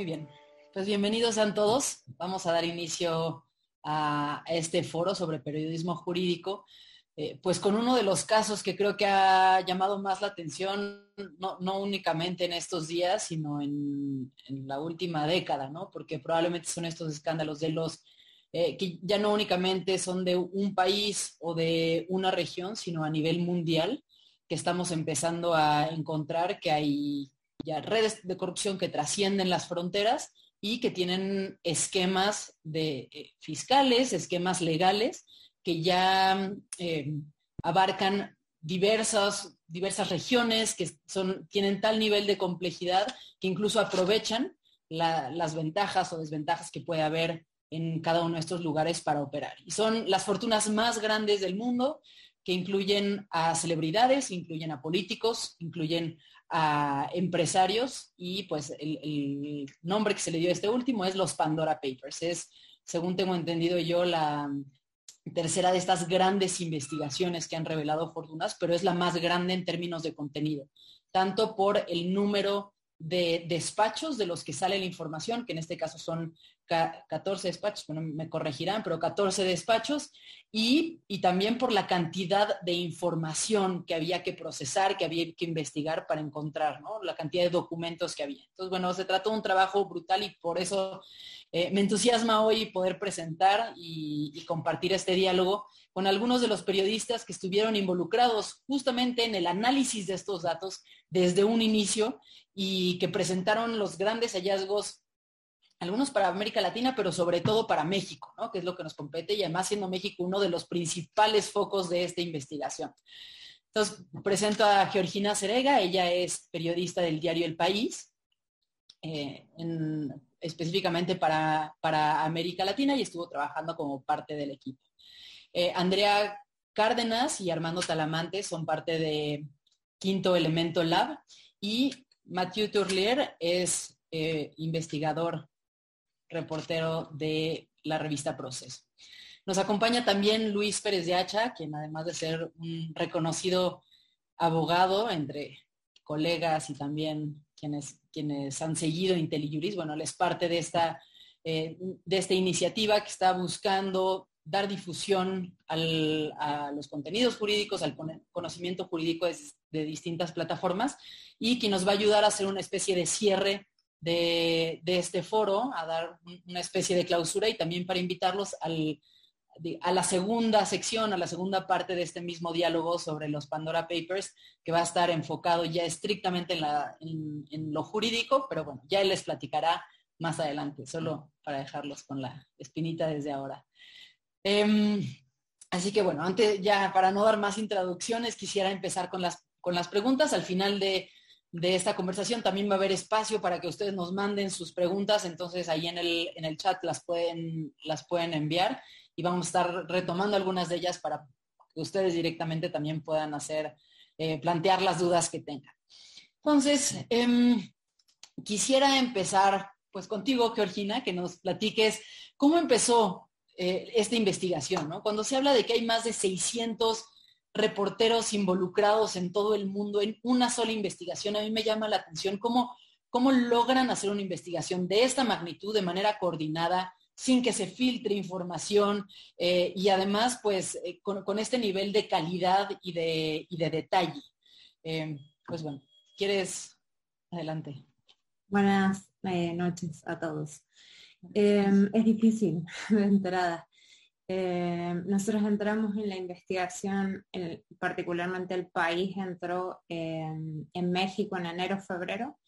Muy bien. Pues bienvenidos a todos. Vamos a dar inicio a este foro sobre periodismo jurídico, eh, pues con uno de los casos que creo que ha llamado más la atención, no, únicamente en estos días, sino en, la última década, ¿no? Porque probablemente son estos escándalos de los eh, que ya no únicamente son de un país o de una región, sino a nivel mundial, que estamos empezando a encontrar que hay ya redes de corrupción que trascienden las fronteras y que tienen esquemas de, eh, fiscales, esquemas legales que ya eh, abarcan diversas, diversas regiones que son, tienen tal nivel de complejidad que incluso aprovechan las ventajas o desventajas que puede haber en cada uno de estos lugares para operar. Y son las fortunas más grandes del mundo que incluyen a celebridades, incluyen a políticos, incluyen a empresarios y pues el, nombre que se le dio a este último es los Pandora Papers. Es, según tengo entendido yo, la tercera de estas grandes investigaciones que han revelado fortunas, pero es la más grande en términos de contenido, tanto por el número de despachos de los que sale la información, que en este caso son 14 despachos, bueno, me corregirán, pero 14 despachos, y, también por la cantidad de información que había que procesar, que había que investigar para encontrar, ¿no? La cantidad de documentos que había. Entonces, bueno, se trató de un trabajo brutal y por eso eh, me entusiasma hoy poder presentar y, y compartir este diálogo con algunos de los periodistas que estuvieron involucrados justamente en el análisis de estos datos desde un inicio y que presentaron los grandes hallazgos algunos para América Latina, pero sobre todo para México, ¿no? que es lo que nos compete y además siendo México uno de los principales focos de esta investigación. Entonces, presento a Georgina Cerega, ella es periodista del diario El País, eh, específicamente para, para, América Latina y estuvo trabajando como parte del equipo. Eh, Andrea Cárdenas y Armando Talamante son parte de Quinto Elemento Lab y Mathieu Tourlier es eh, investigador reportero de la revista Proceso. Nos acompaña también Luis Pérez de Hacha, quien además de ser un reconocido abogado entre colegas y también quienes, quienes han seguido IntelliJuris, bueno, él es parte de esta, eh, de esta iniciativa que está buscando dar difusión a los contenidos jurídicos, al conocimiento jurídico de, de, distintas plataformas y que nos va a ayudar a hacer una especie de cierre de, este foro, a dar una especie de clausura y también para invitarlos a la segunda sección, a la segunda parte de este mismo diálogo sobre los Pandora Papers, que va a estar enfocado ya estrictamente en, lo jurídico, pero bueno, ya él les platicará más adelante, solo para dejarlos con la espinita desde ahora. Em, así que bueno, antes ya para no dar más introducciones, quisiera empezar con las, con las preguntas. Al final de de esta conversación. También va a haber espacio para que ustedes nos manden sus preguntas, entonces ahí en el, en el chat las pueden, las pueden enviar y vamos a estar retomando algunas de ellas para que ustedes directamente también puedan hacer, eh, plantear las dudas que tengan. Entonces, em, quisiera empezar pues contigo, Georgina, que nos platiques cómo empezó eh, esta investigación, ¿no? Cuando se habla de que hay más de 600 reporteros involucrados en todo el mundo en una sola investigación. A mí me llama la atención cómo, cómo logran hacer una investigación de esta magnitud de manera coordinada, sin que se filtre información eh, y además pues eh, con, este nivel de calidad y de, de detalle. Eh, pues bueno, ¿quieres? Adelante. Buenas noches a todos. es difícil de entrada. Eh, nosotros entramos en la investigación, particularmente el país entró en México en enero, febrero,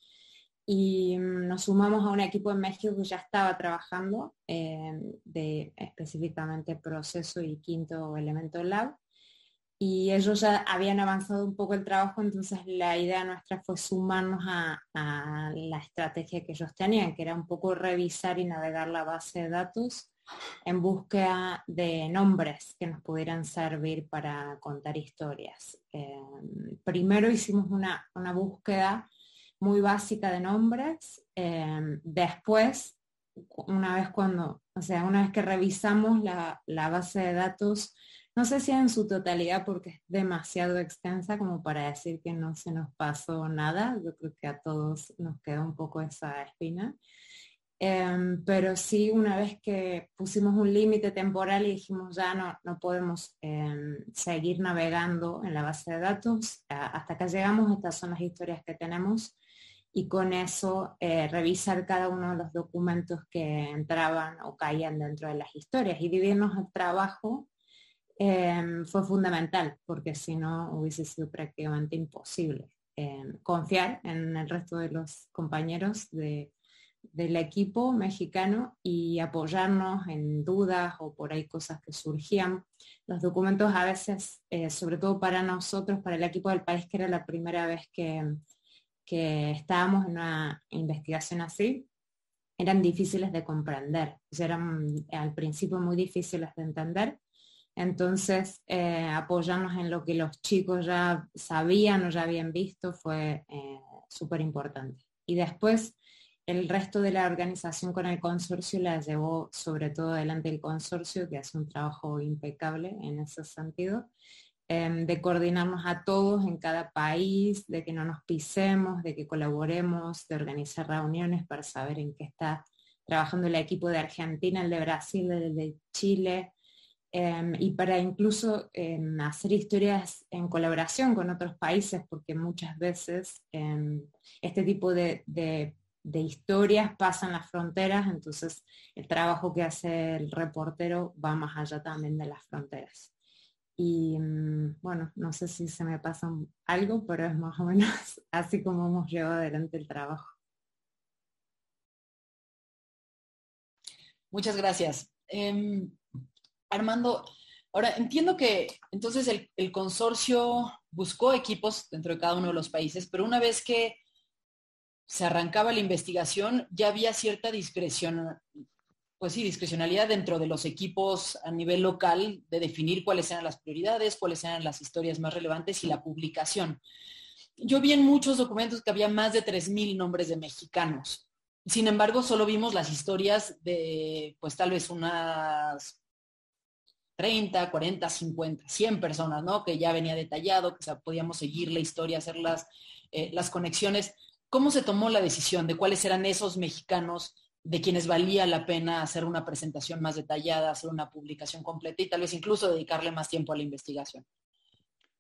y mm, nos sumamos a un equipo en México que ya estaba trabajando de específicamente proceso y quinto elemento lab. Y ellos ya habían avanzado un poco el trabajo, entonces la idea nuestra fue sumarnos a la estrategia que ellos tenían, que era un poco revisar y navegar la base de datos en búsqueda de nombres que nos pudieran servir para contar historias. Em, primero hicimos una, búsqueda muy básica de nombres, em, después, una vez cuando, o sea, una vez que revisamos la, base de datos, No sé si en su totalidad porque es demasiado extensa como para decir que no se nos pasó nada. Yo creo que a todos nos queda un poco esa espina. Em, pero sí, una vez que pusimos un límite temporal y dijimos ya no, no podemos em, seguir navegando en la base de datos, hasta acá llegamos, estas son las historias que tenemos y con eso eh, revisar cada uno de los documentos que entraban o caían dentro de las historias y dividirnos el trabajo em, fue fundamental porque si no hubiese sido prácticamente imposible confiar en el resto de los compañeros de del equipo mexicano y apoyarnos en dudas o por ahí cosas que surgían. Los documentos a veces, eh, sobre todo para nosotros, para el equipo del país, que era la primera vez que, que estábamos en una investigación así, eran difíciles de comprender, eran al principio muy difíciles de entender. Entonces, eh, apoyarnos en lo que los chicos ya sabían o ya habían visto fue eh, súper importante. Y después, el resto de la organización con el consorcio la llevó sobre todo adelante el consorcio, que hace un trabajo impecable en ese sentido, em, de coordinarnos a todos en cada país, de que no nos pisemos, de que colaboremos, de organizar reuniones para saber en qué está trabajando el equipo de Argentina, el de Brasil, el de Chile, em, y para incluso em, hacer historias en colaboración con otros países, porque muchas veces este tipo de de historias pasan las fronteras, entonces el trabajo que hace el reportero va más allá también de las fronteras. Y mm, bueno, no sé si se me pasa algo, pero es más o menos así como hemos llevado adelante el trabajo. Muchas gracias. Em, Armando, ahora entiendo que entonces el consorcio buscó equipos dentro de cada uno de los países, pero una vez que se arrancaba la investigación, ya había cierta discreción, pues sí, discrecionalidad dentro de los equipos a nivel local de definir cuáles eran las prioridades, cuáles eran las historias más relevantes y la publicación. Yo vi en muchos documentos que había más de 3.000 nombres de mexicanos. Sin embargo, solo vimos las historias de, pues tal vez unas 30, 40, 50, 100 personas, ¿no? Que ya venía detallado, que podíamos seguir la historia, hacer las, eh, las conexiones. ¿Cómo se tomó la decisión de cuáles eran esos mexicanos de quienes valía la pena hacer una presentación más detallada, hacer una publicación completa y tal vez incluso dedicarle más tiempo a la investigación?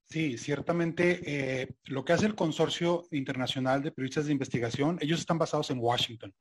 Sí, ciertamente eh, lo que hace el Consorcio Internacional de Periodistas de Investigación, ellos están basados en Washington.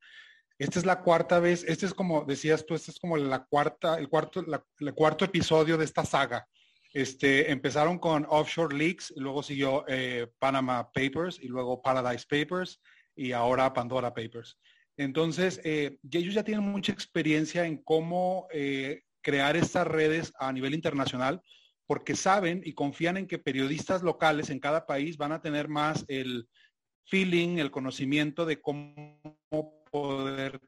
Esta es la cuarta vez, este es como decías tú, este es como la cuarta, el cuarto, el cuarto episodio de esta saga. Este, empezaron con Offshore Leaks, luego siguió eh, Panama Papers y luego Paradise Papers y ahora Pandora Papers. Entonces, eh, ellos ya tienen mucha experiencia en cómo eh, crear estas redes a nivel internacional porque saben y confían en que periodistas locales en cada país van a tener más el feeling, el conocimiento de cómo poder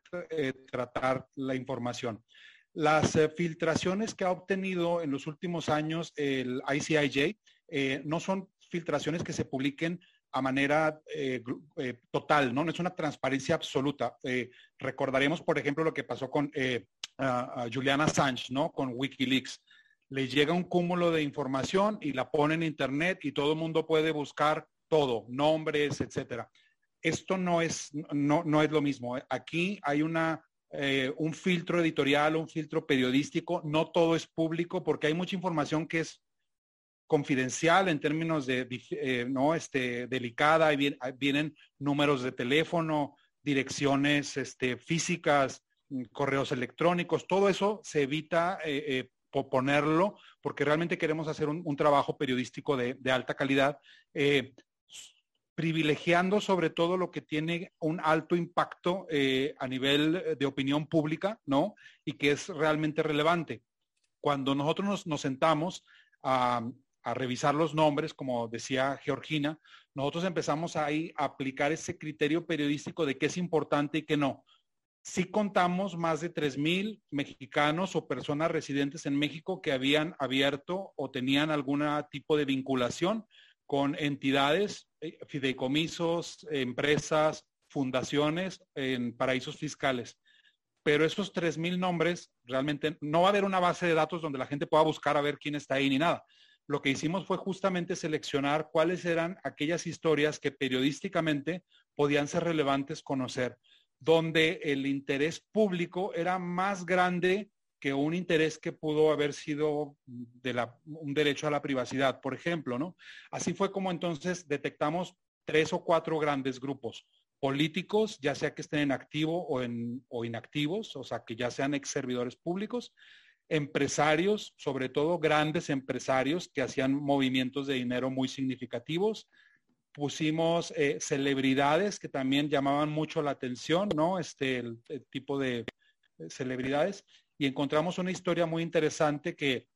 tratar la información. Las eh, filtraciones que ha obtenido en los últimos años el ICIJ eh, no son filtraciones que se publiquen a manera eh, total, ¿no? No es una transparencia absoluta. recordaremos, por ejemplo, lo que pasó con Julian Assange, ¿no? Con Wikileaks. Le llega un cúmulo de información y la pone en Internet y todo el mundo puede buscar todo, nombres, etcétera. Esto no es, no, no es lo mismo. Aquí hay una eh, un filtro editorial, un filtro periodístico. No todo es público porque hay mucha información que es confidencial en términos de, eh, no, este, delicada. Vienen números de teléfono, direcciones este, físicas, mm, correos electrónicos. Todo eso se evita eh, ponerlo porque realmente queremos hacer un, trabajo periodístico de, alta calidad privilegiando sobre todo lo que tiene un alto impacto eh, a nivel de opinión pública, ¿no? Y que es realmente relevante. Cuando nosotros nos, sentamos a, revisar los nombres, como decía Georgina, nosotros empezamos ahí a aplicar ese criterio periodístico de qué es importante y qué no. Sí contamos más de 3.000 mexicanos o personas residentes en México que habían abierto o tenían algún tipo de vinculación con entidades, eh, fideicomisos, empresas, fundaciones en paraísos fiscales. pero esos 3.000 nombres realmente no va a haber una base de datos donde la gente pueda buscar a ver quién está ahí ni nada. Lo que hicimos fue justamente seleccionar cuáles eran aquellas historias que periodísticamente podían ser relevantes conocer, donde el interés público era más grande que un interés que pudo haber sido de la, un derecho a la privacidad, por ejemplo, ¿no? Así fue como entonces detectamos tres o cuatro grandes grupos políticos, ya sea que estén en activo o, en, o inactivos, o sea, que ya sean ex servidores públicos, empresarios, sobre todo grandes empresarios que hacían movimientos de dinero muy significativos. Pusimos eh, celebridades que también llamaban mucho la atención, ¿no? Este, tipo de celebridades. Y encontramos una historia muy interesante que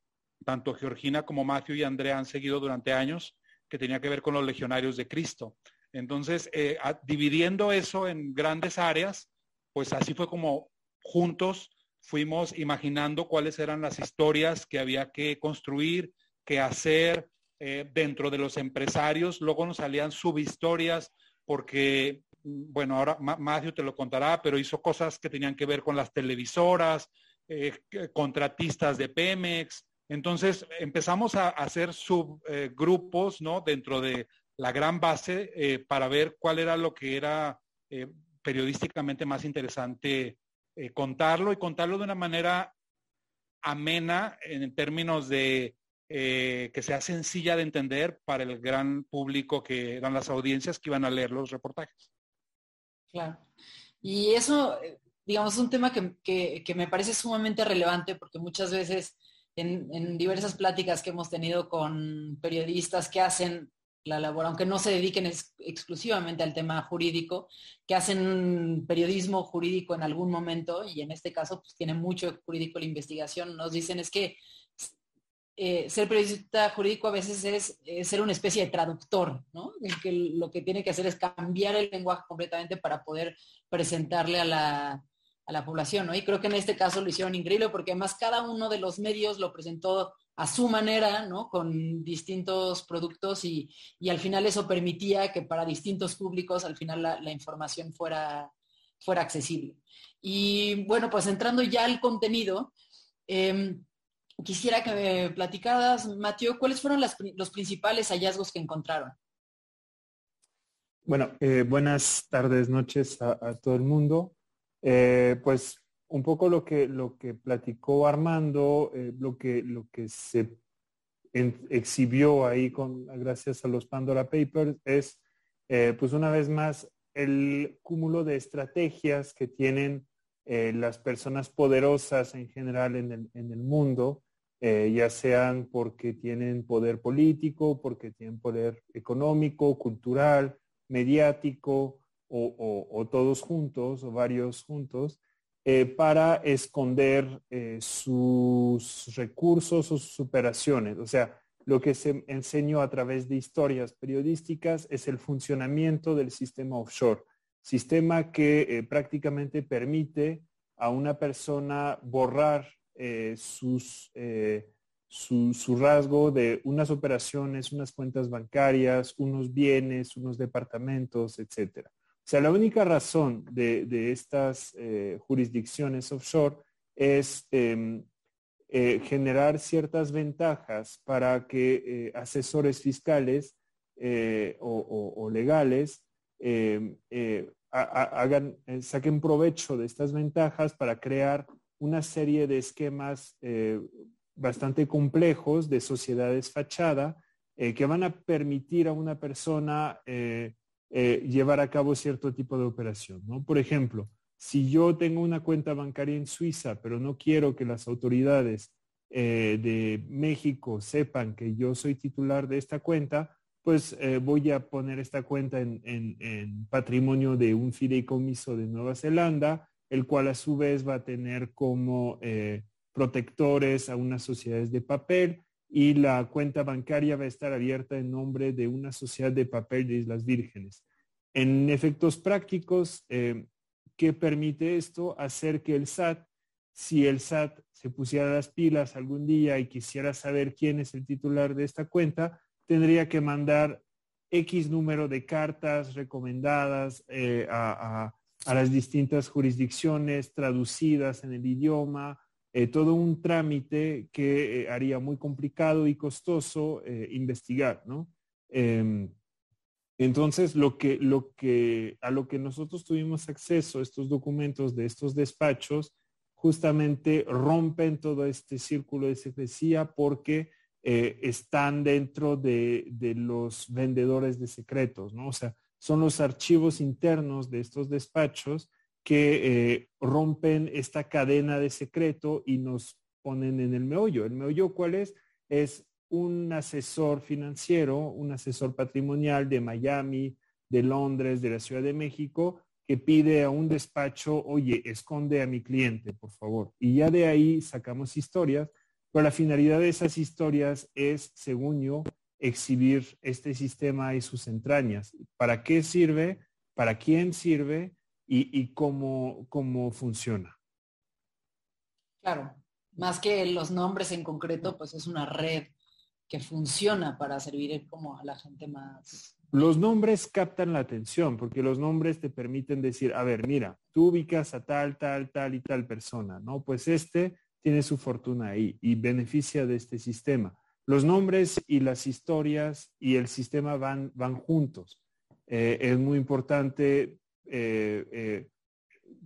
tanto Georgina como Matthew y Andrea han seguido durante años, que tenía que ver con los legionarios de Cristo. Entonces, eh, dividiendo eso en grandes áreas, pues así fue como juntos fuimos imaginando cuáles eran las historias que había que construir, que hacer eh, dentro de los empresarios. Luego nos salían subhistorias porque, mm, bueno, ahora Matthew te lo contará, pero hizo cosas que tenían que ver con las televisoras, eh, contratistas de Pemex. Entonces empezamos a hacer subgrupos, ¿no? Dentro de la gran base eh, para ver cuál era lo que era eh, periodísticamente más interesante contarlo y contarlo de una manera amena en términos de que sea sencilla de entender para el gran público que eran las audiencias que iban a leer los reportajes. Claro. Y eso, digamos, es un tema que, me parece sumamente relevante porque muchas veces en, diversas pláticas que hemos tenido con periodistas que hacen la labor, aunque no se dediquen exclusivamente al tema jurídico, que hacen periodismo jurídico en algún momento, y en este caso pues tiene mucho jurídico la investigación, nos dicen es que eh, ser periodista jurídico a veces es, ser una especie de traductor, ¿no? El que lo que tiene que hacer es cambiar el lenguaje completamente para poder presentarle a la, a la población, ¿no? Y creo que en este caso lo hicieron increíble porque además cada uno de los medios lo presentó a su manera, ¿no? Con distintos productos y, al final eso permitía que para distintos públicos al final la, información fuera, fuera accesible. Y bueno, pues entrando ya al contenido, em, quisiera que me platicaras, Mateo, ¿cuáles fueron los principales hallazgos que encontraron? Bueno, eh, buenas tardes, noches a, todo el mundo. Eh, pues un poco lo que, lo que platicó Armando, eh, lo, que, lo que se exhibió ahí con, gracias a los Pandora Papers es, eh, pues una vez más, el cúmulo de estrategias que tienen las personas poderosas en general en el, en el mundo, ya sean porque tienen poder político, porque tienen poder económico, cultural, mediático, o, todos juntos, o varios juntos, eh, para esconder eh, sus recursos o sus operaciones. O sea, lo que se enseñó a través de historias periodísticas es el funcionamiento del sistema offshore, sistema que eh, prácticamente permite a una persona borrar sus, su, su, rasgo de unas operaciones, unas cuentas bancarias, unos bienes, unos departamentos, etcétera. O sea, la única razón de, estas eh, jurisdicciones offshore es em, eh, generar ciertas ventajas para que eh, asesores fiscales o, legales em, hagan, saquen provecho de estas ventajas para crear una serie de esquemas bastante complejos de sociedades fachada que van a permitir a una persona eh, llevar a cabo cierto tipo de operación. ¿no? Por ejemplo, si yo tengo una cuenta bancaria en Suiza, pero no quiero que las autoridades eh, de México sepan que yo soy titular de esta cuenta, pues eh, voy a poner esta cuenta en, en, patrimonio de un fideicomiso de Nueva Zelanda, el cual a su vez va a tener como protectores a unas sociedades de papel y la cuenta bancaria va a estar abierta en nombre de una sociedad de papel de Islas Vírgenes. En efectos prácticos, eh, ¿qué permite esto? Hacer que el SAT, si el SAT se pusiera las pilas algún día y quisiera saber quién es el titular de esta cuenta, tendría que mandar X número de cartas recomendadas eh, a, a las distintas jurisdicciones, traducidas en el idioma, eh, todo un trámite que eh, haría muy complicado y costoso eh, investigar, ¿no? Em, entonces, lo que, lo que, a lo que nosotros tuvimos acceso, estos documentos de estos despachos, justamente rompen todo este círculo de secrecía porque están dentro de, de, los vendedores de secretos, ¿no? O sea, son los archivos internos de estos despachos que eh, rompen esta cadena de secreto y nos ponen en el meollo. ¿El meollo cuál es? Es un asesor financiero, un asesor patrimonial de Miami, de Londres, de la Ciudad de México, que pide a un despacho, oye, esconde a mi cliente, por favor. Y ya de ahí sacamos historias, pero la finalidad de esas historias es, según yo, exhibir este sistema y sus entrañas. ¿Para qué sirve? ¿Para quién sirve? Y, cómo, cómo funciona. Claro, más que los nombres en concreto, pues es una red que funciona para servir como a la gente más. Los nombres captan la atención porque los nombres te permiten decir, a ver, mira, tú ubicas a tal, tal, tal y tal persona, ¿no? Pues este tiene su fortuna ahí y beneficia de este sistema los nombres y las historias y el sistema van, van juntos. Eh, es muy importante eh, eh,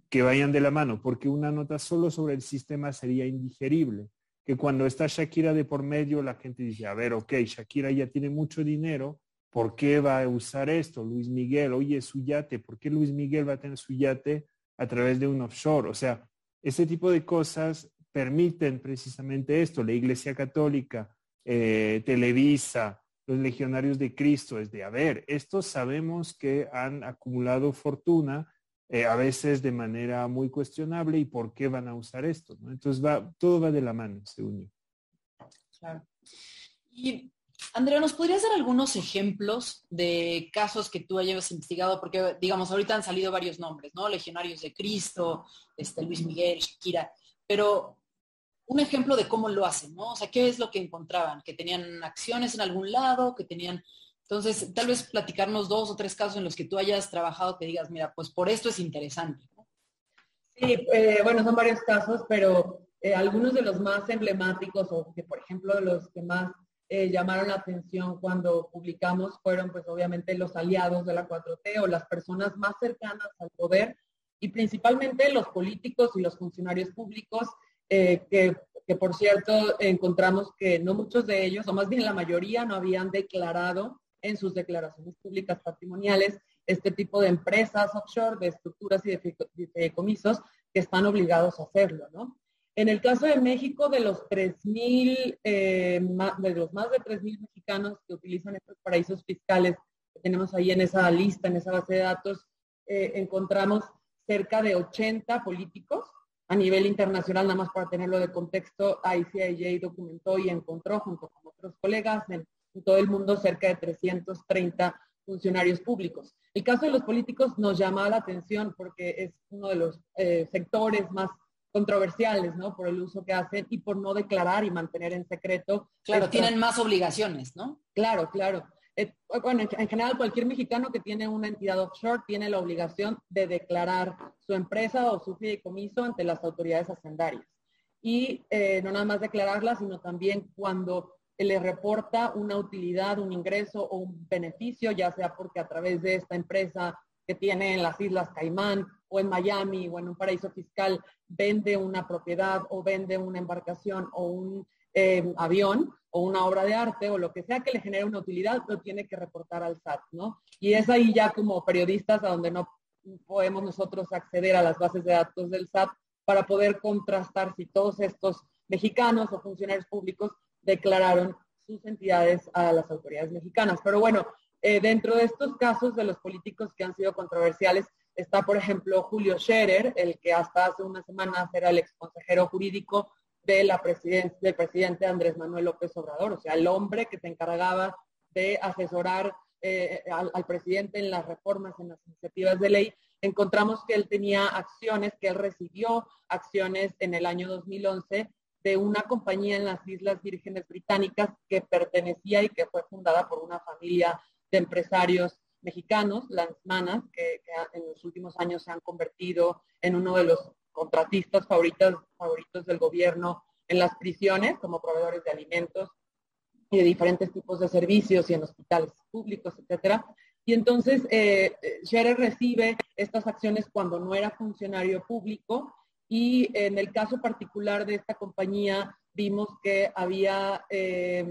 que vayan de la mano, porque una nota solo sobre el sistema sería indigerible. Que cuando está Shakira de por medio, la gente dice, a ver, ok, Shakira ya tiene mucho dinero, ¿por qué va a usar esto? Luis Miguel, oye, su yate, ¿por qué Luis Miguel va a tener su yate a través de un offshore? O sea, ese tipo de cosas permiten precisamente esto. La Iglesia Católica, eh, Televisa, los legionarios de Cristo, es de, a ver, estos sabemos que han acumulado fortuna, eh, a veces de manera muy cuestionable, y por qué van a usar esto. Entonces, va, todo va de la mano, según yo. Claro. Y Andrea, ¿nos podrías dar algunos ejemplos de casos que tú hayas investigado? Porque, digamos, ahorita han salido varios nombres, ¿no? Legionarios de Cristo, este, Luis Miguel, Shakira, pero un ejemplo de cómo lo hacen, ¿no? O sea, ¿qué es lo que encontraban? Que tenían acciones en algún lado, que tenían... Entonces, tal vez platicarnos dos o tres casos en los que tú hayas trabajado que digas, mira, pues por esto es interesante. Sí, eh, bueno, son varios casos, pero eh, algunos de los más emblemáticos o que, por ejemplo, los que más eh, llamaron la atención cuando publicamos fueron, pues obviamente, los aliados de la 4T o las personas más cercanas al poder y principalmente los políticos y los funcionarios públicos eh, que, por cierto encontramos que no muchos de ellos, o más bien la mayoría, no habían declarado en sus declaraciones públicas patrimoniales este tipo de empresas offshore, de estructuras y de comisos que están obligados a hacerlo, ¿no? En el caso de México, de los 3.000, eh, de los más de 3.000 mexicanos que utilizan estos paraísos fiscales que tenemos ahí en esa lista, en esa base de datos, eh, encontramos cerca de 80 políticos a nivel internacional, nada más para tenerlo de contexto, ICIJ documentó y encontró junto con otros colegas en, todo el mundo cerca de 330 funcionarios públicos. El caso de los políticos nos llama la atención porque es uno de los eh, sectores más controversiales, ¿no? Por el uso que hacen y por no declarar y mantener en secreto. Claro, tienen más obligaciones, ¿no? Claro, claro. Eh, bueno, en, general cualquier mexicano que tiene una entidad offshore tiene la obligación de declarar su empresa o su fideicomiso ante las autoridades hacendarias. Y eh, no nada más declararla, sino también cuando le reporta una utilidad, un ingreso o un beneficio, ya sea porque a través de esta empresa que tiene en las Islas Caimán o en Miami o en un paraíso fiscal vende una propiedad o vende una embarcación o un eh, avión, o una obra de arte o lo que sea que le genere una utilidad, lo tiene que reportar al SAT, ¿no? Y es ahí ya como periodistas a donde no podemos nosotros acceder a las bases de datos del SAT para poder contrastar si todos estos mexicanos o funcionarios públicos declararon sus entidades a las autoridades mexicanas. Pero bueno, eh, dentro de estos casos de los políticos que han sido controversiales, está por ejemplo Julio Scherer, el que hasta hace unas semanas era el ex consejero jurídico de la presidencia, del presidente Andrés Manuel López Obrador, o sea, el hombre que se encargaba de asesorar eh, al, presidente en las reformas, en las iniciativas de ley, encontramos que él tenía acciones, que él recibió acciones en el año 2011 de una compañía en las Islas Vírgenes Británicas que pertenecía y que fue fundada por una familia de empresarios mexicanos, las manas, que, en los últimos años se han convertido en uno de los contratistas favoritos, favoritos del gobierno en las prisiones como proveedores de alimentos y de diferentes tipos de servicios y en hospitales públicos, etcétera. Y entonces eh, Scherer recibe estas acciones cuando no era funcionario público y en el caso particular de esta compañía vimos que había eh,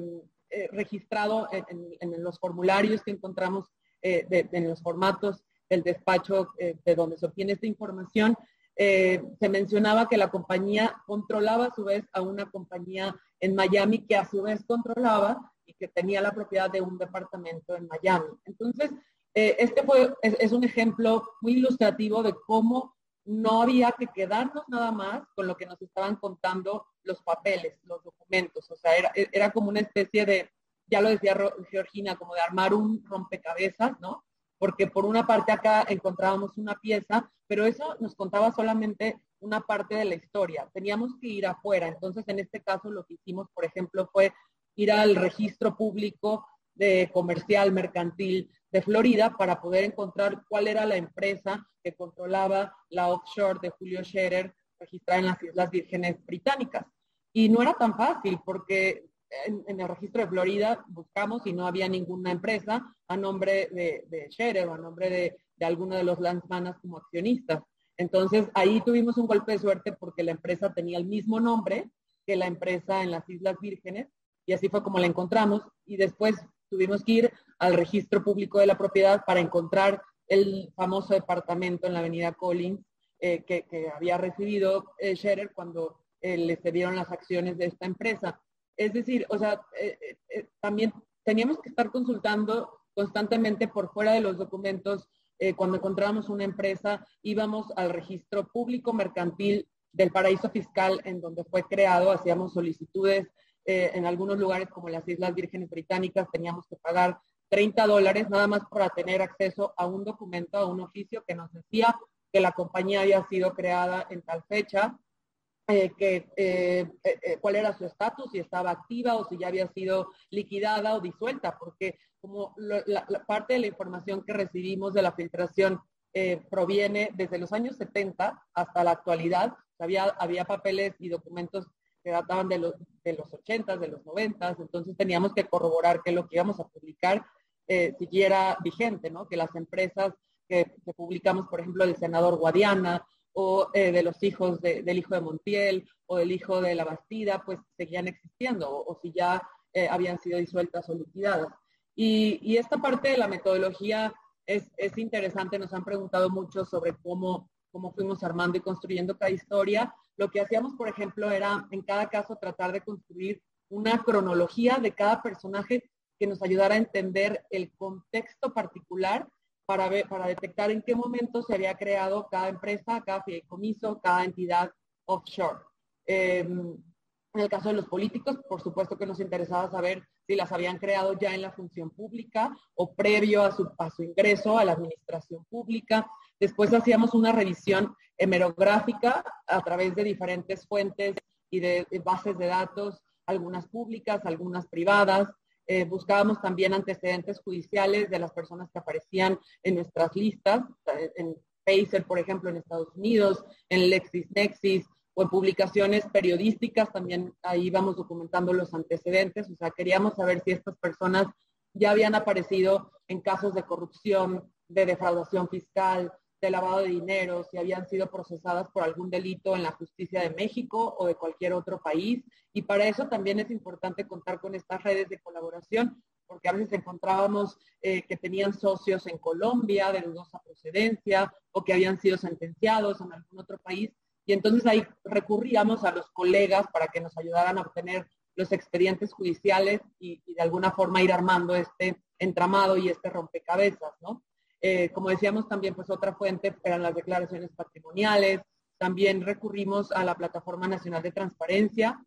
eh, registrado en, los formularios que encontramos eh, en los formatos del despacho de donde se obtiene esta información, se mencionaba que la compañía controlaba a su vez a una compañía en Miami que a su vez controlaba y que tenía la propiedad de un departamento en Miami. Entonces, este fue, es, un ejemplo muy ilustrativo de cómo no había que quedarnos nada más con lo que nos estaban contando los papeles, los documentos. O sea, era, era como una especie de, ya lo decía Georgina, como de armar un rompecabezas, ¿no? Porque por una parte acá encontrábamos una pieza, pero eso nos contaba solamente una parte de la historia. Teníamos que ir afuera. Entonces, en este caso, lo que hicimos, por ejemplo, fue ir al registro público de comercial mercantil de Florida para poder encontrar cuál era la empresa que controlaba la offshore de Julio Scherer registrada en las Islas Vírgenes Británicas. Y no era tan fácil porque en, el registro de Florida buscamos y no había ninguna empresa a nombre de, de Scherer o a nombre de, de alguno de los landsmanas como accionistas. Entonces ahí tuvimos un golpe de suerte porque la empresa tenía el mismo nombre que la empresa en las Islas Vírgenes y así fue como la encontramos y después tuvimos que ir al registro público de la propiedad para encontrar el famoso departamento en la avenida Collins eh, que, había recibido eh, Scherer cuando eh, le cedieron las acciones de esta empresa. Es decir, o sea, también teníamos que estar consultando constantemente por fuera de los documentos. cuando encontrábamos una empresa, íbamos al registro público mercantil del paraíso fiscal en donde fue creado, hacíamos solicitudes eh, en algunos lugares como las Islas Vírgenes Británicas teníamos que pagar 30 dólares nada más para tener acceso a un documento, a un oficio que nos decía que la compañía había sido creada en tal fecha, eh, que, eh, cuál era su estatus, si estaba activa o si ya había sido liquidada o disuelta, porque como la, parte de la información que recibimos de la filtración proviene desde los años 70 hasta la actualidad, había, había papeles y documentos que databan de los, de los 80, de los 90, entonces teníamos que corroborar que lo que íbamos a publicar eh, siguiera vigente, ¿no? Que las empresas que, publicamos, por ejemplo, del senador Guadiana o eh, de los hijos del hijo de Montiel o del hijo de la Bastida, pues seguían existiendo o, si ya eh, habían sido disueltas o liquidadas. Y, y, esta parte de la metodología es, es interesante, nos han preguntado mucho sobre cómo cómo fuimos armando y construyendo cada historia. Lo que hacíamos, por ejemplo, era en cada caso tratar de construir una cronología de cada personaje que nos ayudara a entender el contexto particular para, detectar en qué momento se había creado cada empresa, cada fideicomiso, cada entidad offshore. Em, en el caso de los políticos, por supuesto que nos interesaba saber si las habían creado ya en la función pública o previo a su, a su ingreso a la administración pública. Después hacíamos una revisión hemerográfica a través de diferentes fuentes y de, bases de datos, algunas públicas, algunas privadas. Eh, buscábamos también antecedentes judiciales de las personas que aparecían en nuestras listas, en Pacer, por ejemplo, en Estados Unidos, en LexisNexis o en publicaciones periodísticas, también ahí íbamos documentando los antecedentes, o sea, queríamos saber si estas personas ya habían aparecido en casos de corrupción, de defraudación fiscal, de lavado de dinero, si habían sido procesadas por algún delito en la justicia de México o de cualquier otro país. Y para eso también es importante contar con estas redes de colaboración, porque a veces encontrábamos eh, que tenían socios en Colombia de dudosa procedencia o que habían sido sentenciados en algún otro país. Y entonces ahí recurríamos a los colegas para que nos ayudaran a obtener los expedientes judiciales y, y de alguna forma ir armando este entramado y este rompecabezas, ¿no? Eh, como decíamos también, pues otra fuente eran las declaraciones patrimoniales. También recurrimos a la Plataforma Nacional de Transparencia,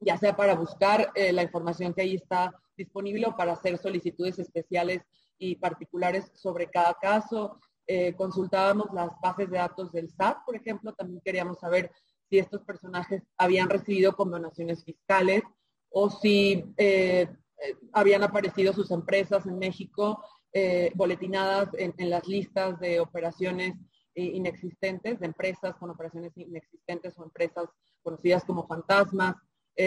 ya sea para buscar eh, la información que ahí está disponible o para hacer solicitudes especiales y particulares sobre cada caso. Eh, consultábamos las bases de datos del SAT, por ejemplo, también queríamos saber si estos personajes habían recibido condonaciones fiscales o si habían aparecido sus empresas en México eh, boletinadas en, las listas de operaciones inexistentes, de empresas con operaciones inexistentes o empresas conocidas como fantasmas.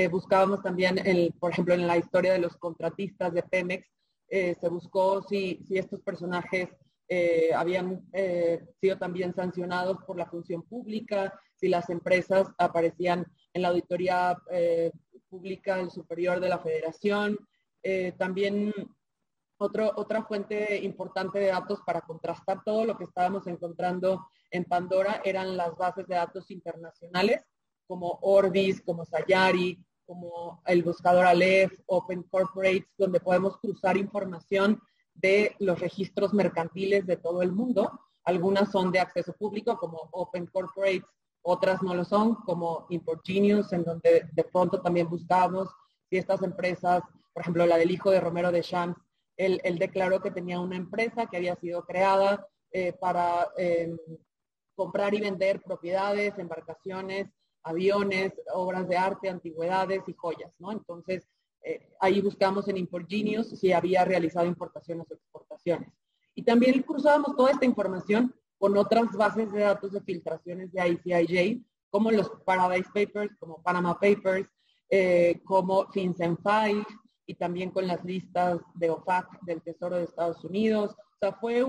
buscábamos también, el, por ejemplo, en la historia de los contratistas de Pemex, se buscó si, si estos personajes eh, habían eh, sido también sancionados por la función pública, si las empresas aparecían en la auditoría eh, pública el superior de la federación. también otra fuente importante de datos para contrastar todo lo que estábamos encontrando en Pandora eran las bases de datos internacionales como Orbis, como Sayari, como el buscador Aleph, Open Corporates, donde podemos cruzar información de los registros mercantiles de todo el mundo. Algunas son de acceso público como Open Corporates, otras no lo son como Import en donde de pronto también buscamos si estas empresas, por ejemplo, la del hijo de Romero de Champs, él, declaró que tenía una empresa que había sido creada eh, para em, comprar y vender propiedades, embarcaciones, aviones, obras de arte, antigüedades y joyas, ¿no? Entonces, eh, ahí buscamos en Import Genius si había realizado importaciones o exportaciones. Y también cruzábamos toda esta información con otras bases de datos de filtraciones de ICIJ, como los Paradise Papers, como Panama Papers, eh, como FinCEN 5 y también con las listas de OFAC del Tesoro de Estados Unidos. O sea, fue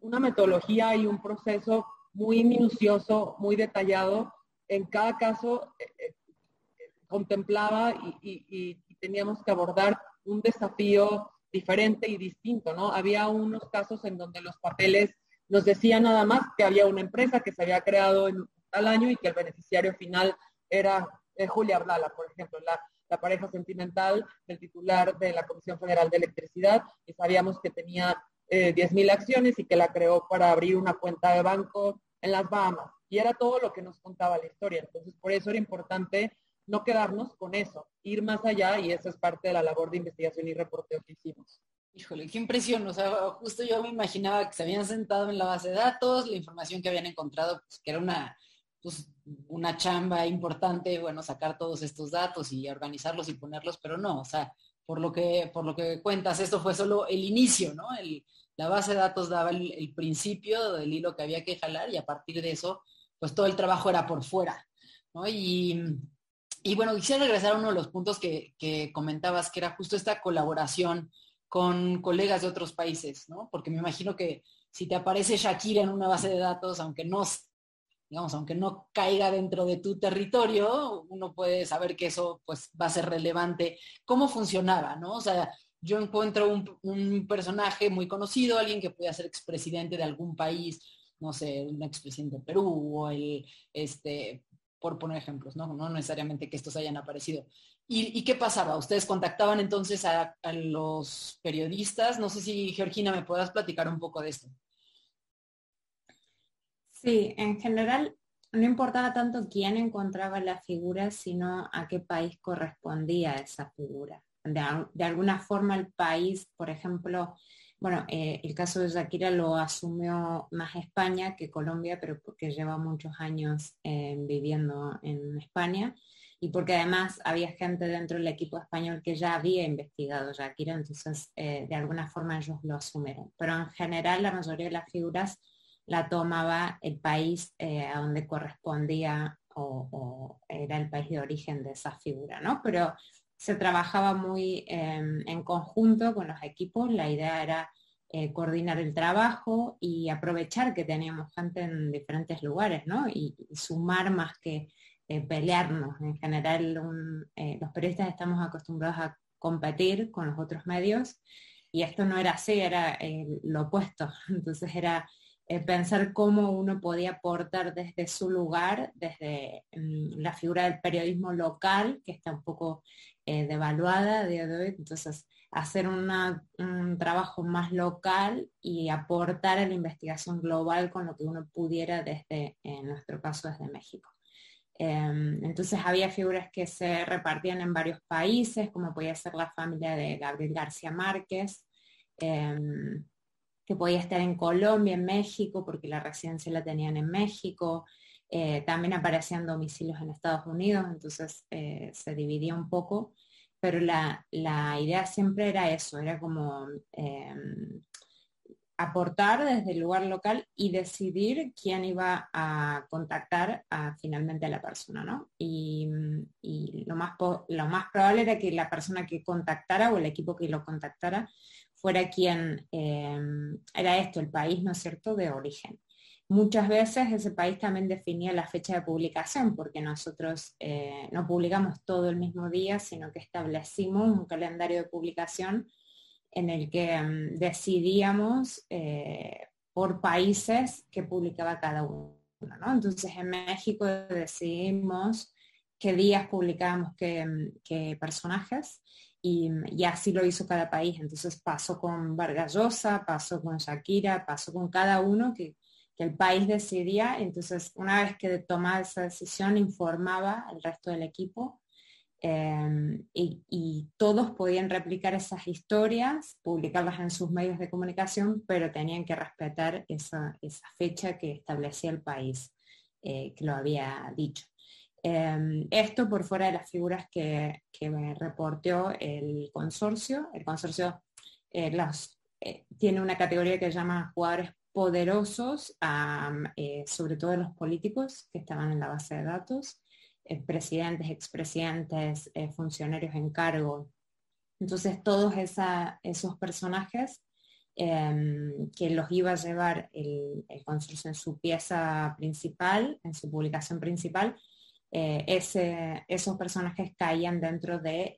una metodología y un proceso muy minucioso, muy detallado. En cada caso, eh, contemplaba y, teníamos que abordar un desafío diferente y distinto, ¿no? Había unos casos en donde los papeles nos decían nada más que había una empresa que se había creado en tal año y que el beneficiario final era eh, Julia Abdala, por ejemplo, la, pareja sentimental del titular de la Comisión Federal de Electricidad, y sabíamos que tenía eh, 10.000 acciones y que la creó para abrir una cuenta de banco en las Bahamas. Y era todo lo que nos contaba la historia. Entonces, por eso era importante no quedarnos con eso, ir más allá y eso es parte de la labor de investigación y reporteo que hicimos. Híjole, qué impresión. O sea, justo yo me imaginaba que se habían sentado en la base de datos, la información que habían encontrado, pues, que era una, pues, una chamba importante, bueno, sacar todos estos datos y organizarlos y ponerlos, pero no, o sea, por lo que, por lo que cuentas, esto fue solo el inicio, ¿no? la base de datos daba el, el principio del hilo que había que jalar y a partir de eso, pues todo el trabajo era por fuera, ¿no? Y y bueno, quisiera regresar a uno de los puntos que, comentabas, que era justo esta colaboración con colegas de otros países, ¿no? Porque me imagino que si te aparece Shakira en una base de datos, aunque no, digamos, aunque no caiga dentro de tu territorio, uno puede saber que eso pues va a ser relevante. ¿Cómo funcionaba, no? O sea, yo encuentro un, personaje muy conocido, alguien que puede ser expresidente de algún país, no sé, un expresidente de Perú o el, este, por poner ejemplos, ¿no? No necesariamente que estos hayan aparecido. ¿Y, qué pasaba? ¿Ustedes contactaban entonces a, los periodistas? No sé si, Georgina, me puedas platicar un poco de esto. Sí, en general no importaba tanto quién encontraba la figura, sino a qué país correspondía esa figura. de alguna forma el país, por ejemplo, bueno, eh, el caso de Shakira lo asumió más España que Colombia, pero porque lleva muchos años eh, viviendo en España y porque además había gente dentro del equipo español que ya había investigado Shakira, entonces eh, de alguna forma ellos lo asumieron. Pero en general la mayoría de las figuras la tomaba el país a donde correspondía o, era el país de origen de esa figura, ¿no? Pero se trabajaba muy em, en conjunto con los equipos. La idea era eh, coordinar el trabajo y aprovechar que teníamos gente en diferentes lugares, ¿no? Y, sumar más que eh, pelearnos. En general, eh, los periodistas estamos acostumbrados a competir con los otros medios y esto no era así, era lo opuesto. Entonces era pensar cómo uno podía aportar desde su lugar, desde mm, la figura del periodismo local, que está un poco eh, devaluada a día de hoy, entonces hacer un trabajo más local y aportar a la investigación global con lo que uno pudiera desde, en nuestro caso, desde México. Em, entonces había figuras que se repartían en varios países, como podía ser la familia de Gabriel García Márquez, em, que podía estar en Colombia, en México, porque la residencia la tenían en México, eh, también aparecían domicilios en Estados Unidos, entonces eh, se dividía un poco. pero la, idea siempre era eso, era como em, aportar desde el lugar local y decidir quién iba a contactar finalmente a la persona, ¿no? Y, lo, más lo más probable era que la persona que contactara o el equipo que lo contactara fuera quien em, era esto, el país, ¿no es cierto?, de origen. Muchas veces ese país también definía la fecha de publicación, porque nosotros eh, no publicamos todo el mismo día, sino que establecimos un calendario de publicación en el que mm, decidíamos eh, por países que publicaba cada uno. Entonces en México decidimos qué días publicábamos qué, mm, personajes y, y, así lo hizo cada país. Entonces pasó con Vargas Llosa, pasó con Shakira, pasó con cada uno que el país decidía, entonces una vez que tomaba esa decisión informaba al resto del equipo em, y, todos podían replicar esas historias, publicarlas en sus medios de comunicación, pero tenían que respetar esa, fecha que establecía el país, eh, que lo había dicho. Em, esto por fuera de las figuras que, me reportó el consorcio. El consorcio eh, eh, tiene una categoría que se llama jugadores poderosos, eh, sobre todo los políticos que estaban en la base de datos, presidentes, expresidentes, funcionarios en cargo. Entonces todos esos personajes em, que los iba a llevar el, consorcio en su pieza principal, en su publicación principal, esos personajes caían dentro del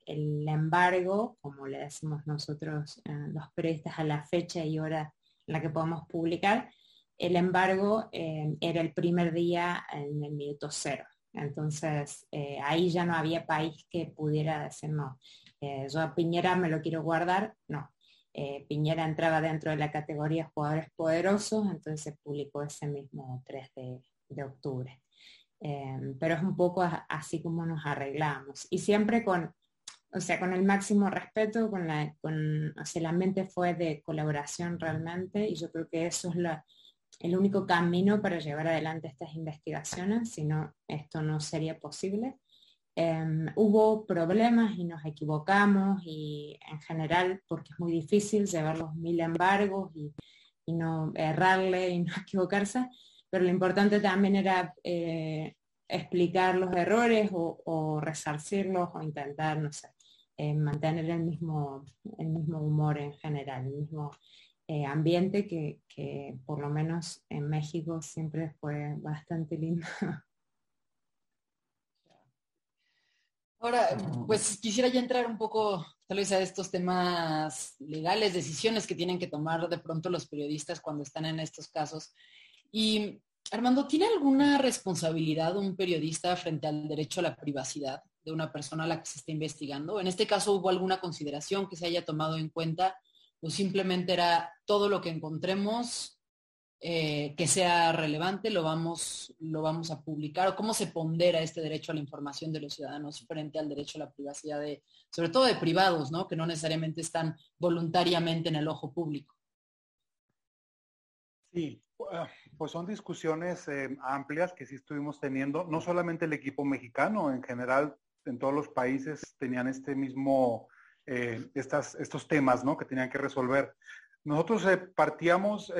embargo, como le decimos nosotros los periodistas a la fecha y hora la que podemos publicar. El embargo eh, era el primer día en el minuto cero. Entonces, eh, ahí ya no había país que pudiera decir, no, eh, yo a Piñera me lo quiero guardar. No, Piñera entraba dentro de la categoría jugadores poderosos, entonces se publicó ese mismo 3 de, octubre. Pero es un poco así como nos arreglamos. Y siempre con o sea, con el máximo respeto, con la, con, o sea, fue de colaboración realmente y yo creo que eso es el único camino para llevar adelante estas investigaciones, si no, esto no sería posible. Em, hubo problemas y nos equivocamos y en general, porque es muy difícil llevar los mil embargos y, y no errarle y no equivocarse, pero lo importante también era eh, explicar los errores o, o, resarcirlos o intentar, no sé, mantener el mismo, el mismo humor en general, el mismo eh, ambiente que, que, por lo menos en México siempre fue bastante lindo. Ahora, pues quisiera ya entrar un poco tal vez a estos temas legales, decisiones que tienen que tomar de pronto los periodistas cuando están en estos casos. Y Armando, ¿tiene alguna responsabilidad un periodista frente al derecho a la privacidad? de una persona a la que se está investigando. En este caso, ¿hubo alguna consideración que se haya tomado en cuenta o simplemente era todo lo que encontremos eh, que sea relevante, lo vamos, lo vamos a publicar? ¿O cómo se pondera este derecho a la información de los ciudadanos frente al derecho a la privacidad, de, sobre todo de privados, ¿no? que no necesariamente están voluntariamente en el ojo público? Sí, ah, pues son discusiones eh, amplias que sí estuvimos teniendo, no solamente el equipo mexicano, en general en todos los países tenían este mismo, eh, estas, estos temas, ¿no? Que tenían que resolver. Nosotros eh, partíamos,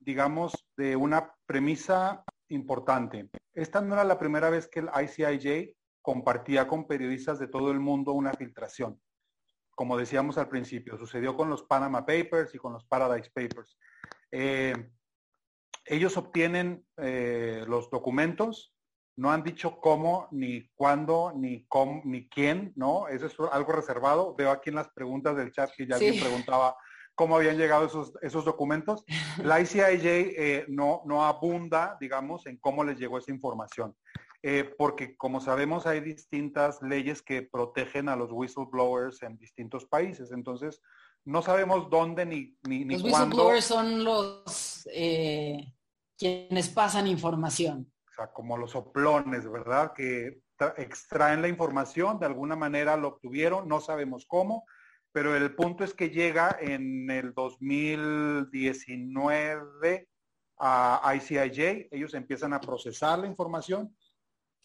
digamos, de una premisa importante. Esta no era la primera vez que el ICIJ compartía con periodistas de todo el mundo una filtración. Como decíamos al principio, sucedió con los Panama Papers y con los Paradise Papers. Ellos obtienen los documentos, no han dicho cómo, ni cuándo, ni cómo, ni quién, ¿no? Eso es algo reservado. Veo aquí en las preguntas del chat que ya alguien preguntaba cómo habían llegado esos, esos documentos. La ICIJ eh, no, no abunda, digamos, en cómo les llegó esa información. Eh, porque como sabemos hay distintas leyes que protegen a los whistleblowers en distintos países. Entonces, no sabemos dónde ni, ni, ni los whistleblowers son los eh, quienes pasan información sea, como los soplones, ¿verdad? Que extraen la información, de alguna manera lo obtuvieron, no sabemos cómo, pero el punto es que llega en el 2019 a ICIJ, ellos empiezan a procesar la información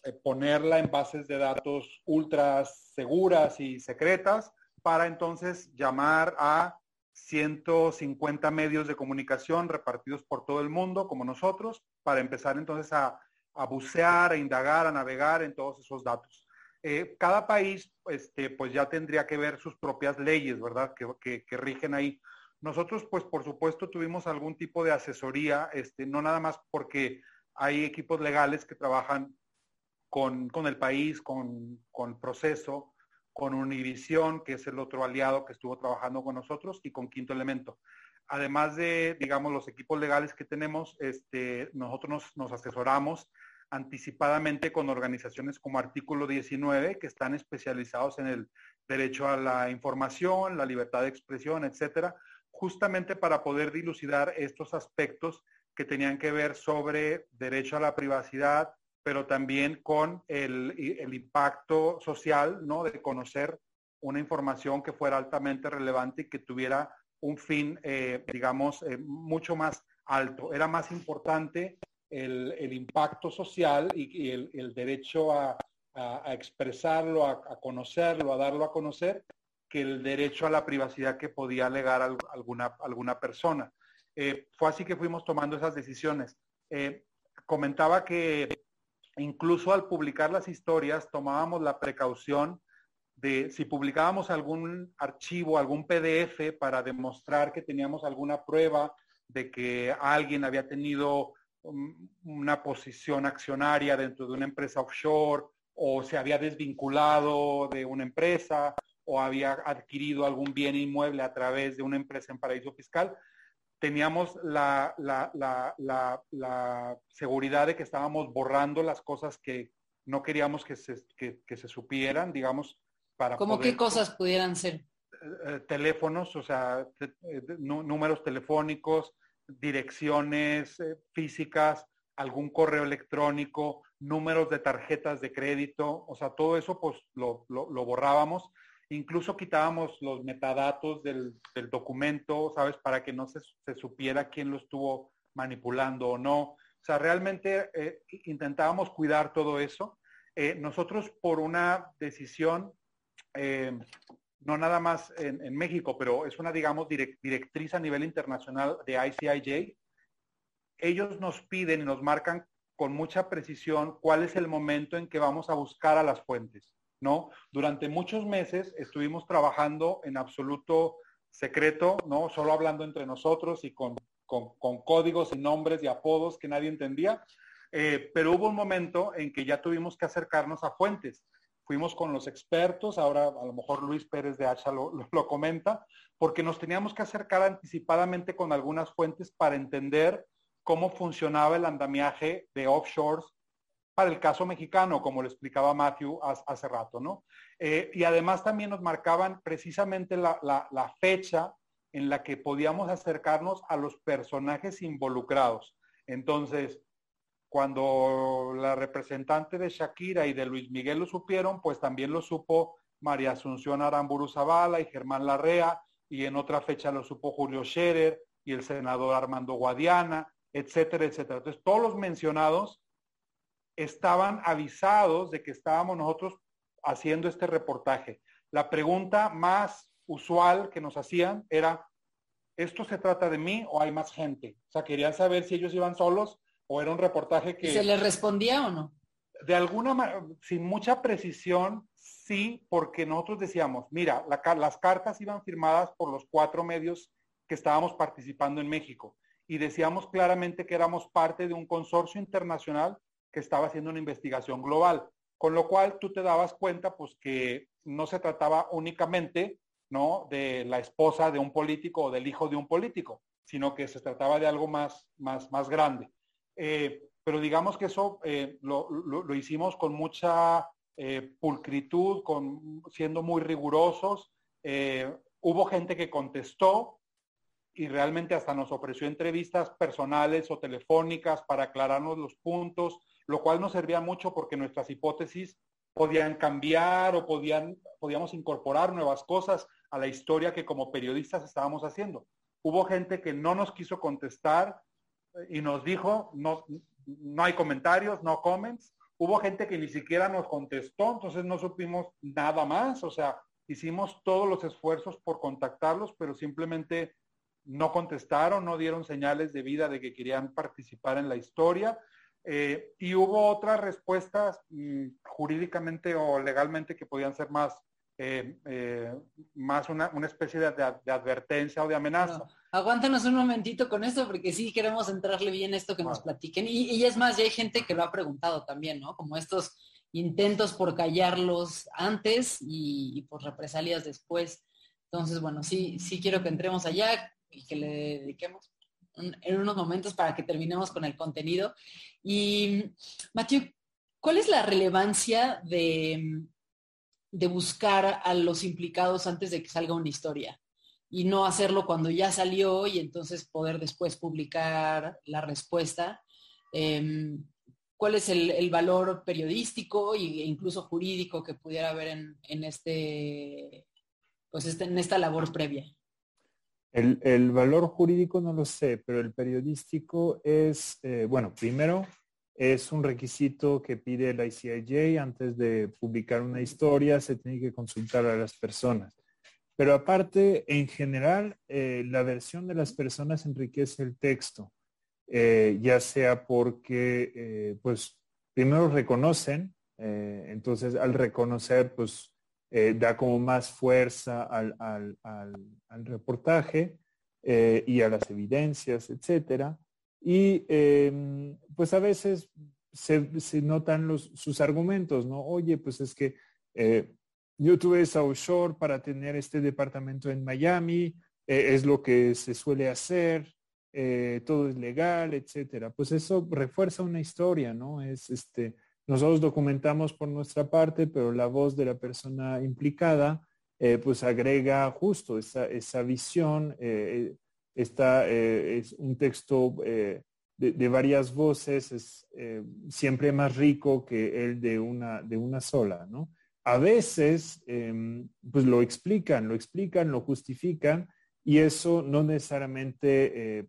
eh, ponerla en bases de datos ultra seguras y secretas para entonces llamar a 150 medios de comunicación repartidos por todo el mundo, como nosotros, para empezar entonces a, bucear, a indagar, a navegar en todos esos datos. Eh, cada país, este, pues ya tendría que ver sus propias leyes, ¿verdad? Que, rigen ahí. Nosotros, pues por supuesto, tuvimos algún tipo de asesoría, este, no nada más porque hay equipos legales que trabajan con, el país, con, con proceso, con Univisión, que es el otro aliado que estuvo trabajando con nosotros, y con Quinto Elemento. Además de, digamos, los equipos legales que tenemos, este, nosotros nos, asesoramos anticipadamente con organizaciones como Artículo 19, que están especializados en el derecho a la información, la libertad de expresión, etcétera, justamente para poder dilucidar estos aspectos que tenían que ver sobre derecho a la privacidad, pero también con el, impacto social, ¿no? De conocer una información que fuera altamente relevante y que tuviera un fin, eh, digamos, eh, mucho más alto. Era más importante el, impacto social y, el, derecho a, expresarlo, a, conocerlo, a darlo a conocer, que el derecho a la privacidad que podía alegar alguna, alguna persona. Eh, fue así que fuimos tomando esas decisiones. comentaba que incluso al publicar las historias tomábamos la precaución de si publicábamos algún archivo, algún PDF para demostrar que teníamos alguna prueba de que alguien había tenido um, una posición accionaria dentro de una empresa offshore o se había desvinculado de una empresa o había adquirido algún bien inmueble a través de una empresa en paraíso fiscal, teníamos la, seguridad de que estábamos borrando las cosas que no queríamos que se, se supieran, digamos, para... ¿Cómo qué cosas pudieran ser? Eh, eh, teléfonos, o sea, eh, números telefónicos, direcciones físicas, algún correo electrónico, números de tarjetas de crédito, o sea, todo eso pues lo, lo borrábamos Incluso quitábamos los metadatos del, documento, ¿sabes? Para que no se, supiera quién lo estuvo manipulando o no. O sea, realmente eh, intentábamos cuidar todo eso. Eh, nosotros por una decisión, eh, no nada más en, México, pero es una, digamos, directriz a nivel internacional de ICIJ, ellos nos piden y nos marcan con mucha precisión cuál es el momento en que vamos a buscar a las fuentes. Durante muchos meses estuvimos trabajando en absoluto secreto, ¿no? Solo hablando entre nosotros y con, códigos y nombres y apodos que nadie entendía. Eh, pero hubo un momento en que ya tuvimos que acercarnos a fuentes. Fuimos con los expertos, ahora a lo mejor Luis Pérez de Hacha lo comenta, porque nos teníamos que acercar anticipadamente con algunas fuentes para entender cómo funcionaba el andamiaje de offshores para el caso mexicano, como lo explicaba Matthew hace rato, ¿no? Eh, y además también nos marcaban precisamente la, fecha en la que podíamos acercarnos a los personajes involucrados. Entonces, cuando la representante de Shakira y de Luis Miguel lo supieron, pues también lo supo María Asunción Aramburu Zavala y Germán Larrea, y en otra fecha lo supo Julio Scherer y el senador Armando Guadiana, etcétera, etcétera. Entonces, todos los mencionados estaban avisados de que estábamos nosotros haciendo este reportaje. La pregunta más usual que nos hacían era, ¿esto se trata de mí o hay más gente? O sea, querían saber si ellos iban solos o era un reportaje que... ¿Se les respondía o no? De alguna manera, sin mucha precisión, sí, porque nosotros decíamos, mira, las cartas iban firmadas por los cuatro medios que estábamos participando en México y decíamos claramente que éramos parte de un consorcio internacional que estaba haciendo una investigación global, con lo cual tú te dabas cuenta pues que no se trataba únicamente ¿no? de la esposa de un político o del hijo de un político, sino que se trataba de algo más, más, más grande. Eh, pero digamos que eso eh, lo, hicimos con mucha eh, pulcritud, con, siendo muy rigurosos. hubo gente que contestó y realmente hasta nos ofreció entrevistas personales o telefónicas para aclararnos los puntos lo cual nos servía mucho porque nuestras hipótesis podían cambiar o podían, podíamos incorporar nuevas cosas a la historia que como periodistas estábamos haciendo. Hubo gente que no nos quiso contestar y nos dijo, no, no hay comentarios, no comments. Hubo gente que ni siquiera nos contestó, entonces no supimos nada más, o sea, hicimos todos los esfuerzos por contactarlos, pero simplemente no contestaron, no dieron señales de vida de que querían participar en la historia. Eh, y hubo otras respuestas jurídicamente o legalmente que podían ser más, eh, eh, más una, especie de, advertencia o de amenaza. aguántanos un momentito con esto porque sí queremos entrarle bien esto que nos platiquen. Y, y, es más, ya hay gente que lo ha preguntado también, ¿no? Como estos intentos por callarlos antes y, y por represalias después. Entonces, bueno, sí, sí quiero que entremos allá y que le dediquemos en unos momentos para que terminemos con el contenido. Y, Matthew, ¿cuál es la relevancia de, de buscar a los implicados antes de que salga una historia? Y no hacerlo cuando ya salió y entonces poder después publicar la respuesta. Em, ¿Cuál es el, valor periodístico e incluso jurídico que pudiera haber en, este, pues este, en esta labor previa? El, valor jurídico no lo sé, pero el periodístico es, eh, bueno, primero es un requisito que pide la ICIJ antes de publicar una historia, se tiene que consultar a las personas. Pero aparte, en general, eh, la versión de las personas enriquece el texto, eh, ya sea porque, pues, primero reconocen, entonces al reconocer, pues, eh, da como más fuerza al, reportaje eh, y a las evidencias, etcétera. Y em, pues a veces se, notan los, sus argumentos, ¿no? Oye, pues es que eh, yo tuve esa offshore para tener este departamento en Miami, es lo que se suele hacer, todo es legal, etcétera. Pues eso refuerza una historia, ¿no? Es este, nosotros documentamos por nuestra parte, pero la voz de la persona implicada eh, pues agrega justo esa, esa visión. Eh, esta, eh, es un texto de, varias voces, es siempre más rico que el de una, de una sola, ¿no? A veces, em, pues lo explican, lo explican, lo justifican y eso no necesariamente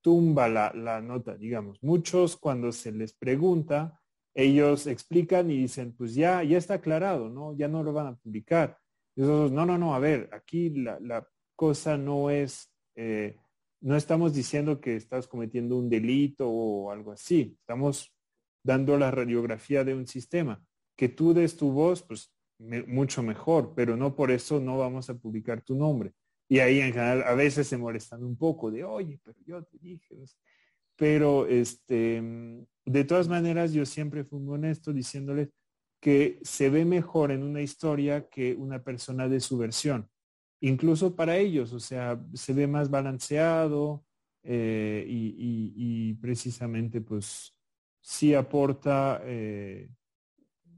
tumba la, la, nota, digamos. Muchos cuando se les pregunta, ellos explican y dicen, pues ya, ya está aclarado, ¿no? Ya no lo van a publicar. Y nosotros, no, no, no, a ver, aquí la, cosa no es, eh, no estamos diciendo que estás cometiendo un delito o algo así. Estamos dando la radiografía de un sistema. Que tú des tu voz, pues mucho mejor, pero no por eso no vamos a publicar tu nombre. Y ahí en general a veces se molestan un poco de, oye, pero yo te dije. Pero este, de todas maneras, yo siempre fui honesto diciéndoles que se ve mejor en una historia que una persona de su versión, incluso para ellos, o sea, se ve más balanceado eh, y, precisamente pues sí aporta, eh,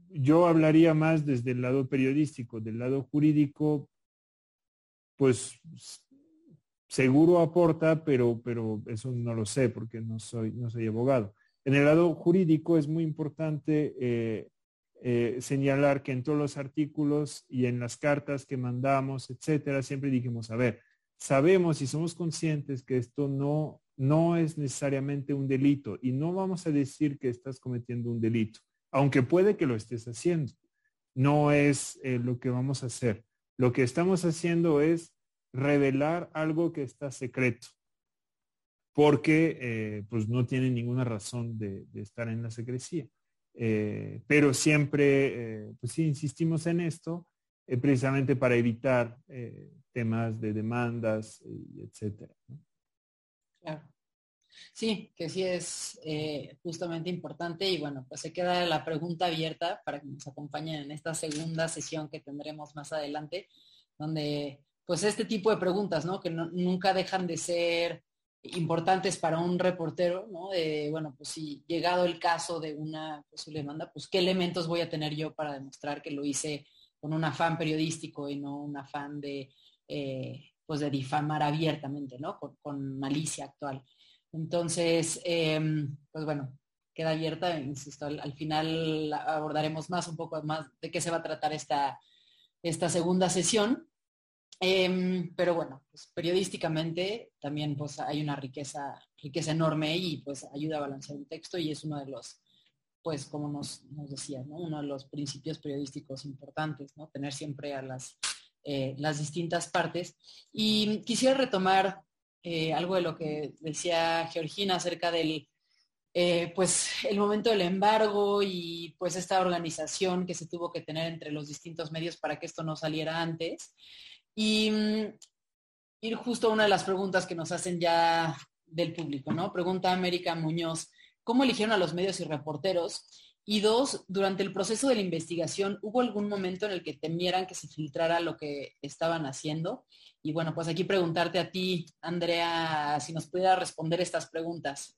yo hablaría más desde el lado periodístico, del lado jurídico, pues seguro aporta, pero, pero eso no lo sé porque no soy, no soy abogado. En el lado jurídico es muy importante eh, eh, señalar que en todos los artículos y en las cartas que mandamos, etcétera, siempre dijimos, a ver, sabemos y somos conscientes que esto no, no es necesariamente un delito y no vamos a decir que estás cometiendo un delito, aunque puede que lo estés haciendo. No es eh, lo que vamos a hacer. Lo que estamos haciendo es revelar algo que está secreto porque eh, pues no tienen ninguna razón de, estar en la secrecía. Eh, pero siempre, eh, pues sí, insistimos en esto, precisamente para evitar temas de demandas, etcétera. Claro. Sí, que sí es justamente importante y bueno, pues se queda la pregunta abierta para que nos acompañen en esta segunda sesión que tendremos más adelante, donde pues este tipo de preguntas, ¿no? Que nunca dejan de ser importantes para un reportero, ¿no? Bueno, pues si llegado el caso de una posible demanda, pues qué elementos voy a tener yo para demostrar que lo hice con un afán periodístico y no un afán de, eh, pues de difamar abiertamente, ¿no? Con, malicia actual. Entonces, em, pues bueno, queda abierta, insisto, al, final abordaremos más, un poco más de qué se va a tratar esta, esta segunda sesión. Em, pero bueno, pues periodísticamente también pues hay una riqueza, riqueza enorme y pues ayuda a balancear un texto y es uno de los pues como nos, decía, uno de los principios periodísticos importantes. Tener siempre a las, eh, las distintas partes. Y quisiera retomar eh, algo de lo que decía Georgina acerca del, eh, pues el momento del embargo y pues esta organización que se tuvo que tener entre los distintos medios para que esto no saliera antes. Y mm, ir justo a una de las preguntas que nos hacen ya del público, ¿no? Pregunta América Muñoz, ¿cómo eligieron a los medios y reporteros? Y dos, durante el proceso de la investigación, ¿hubo algún momento en el que temieran que se filtrara lo que estaban haciendo? Y bueno, pues aquí preguntarte a ti, Andrea, si nos pudiera responder estas preguntas.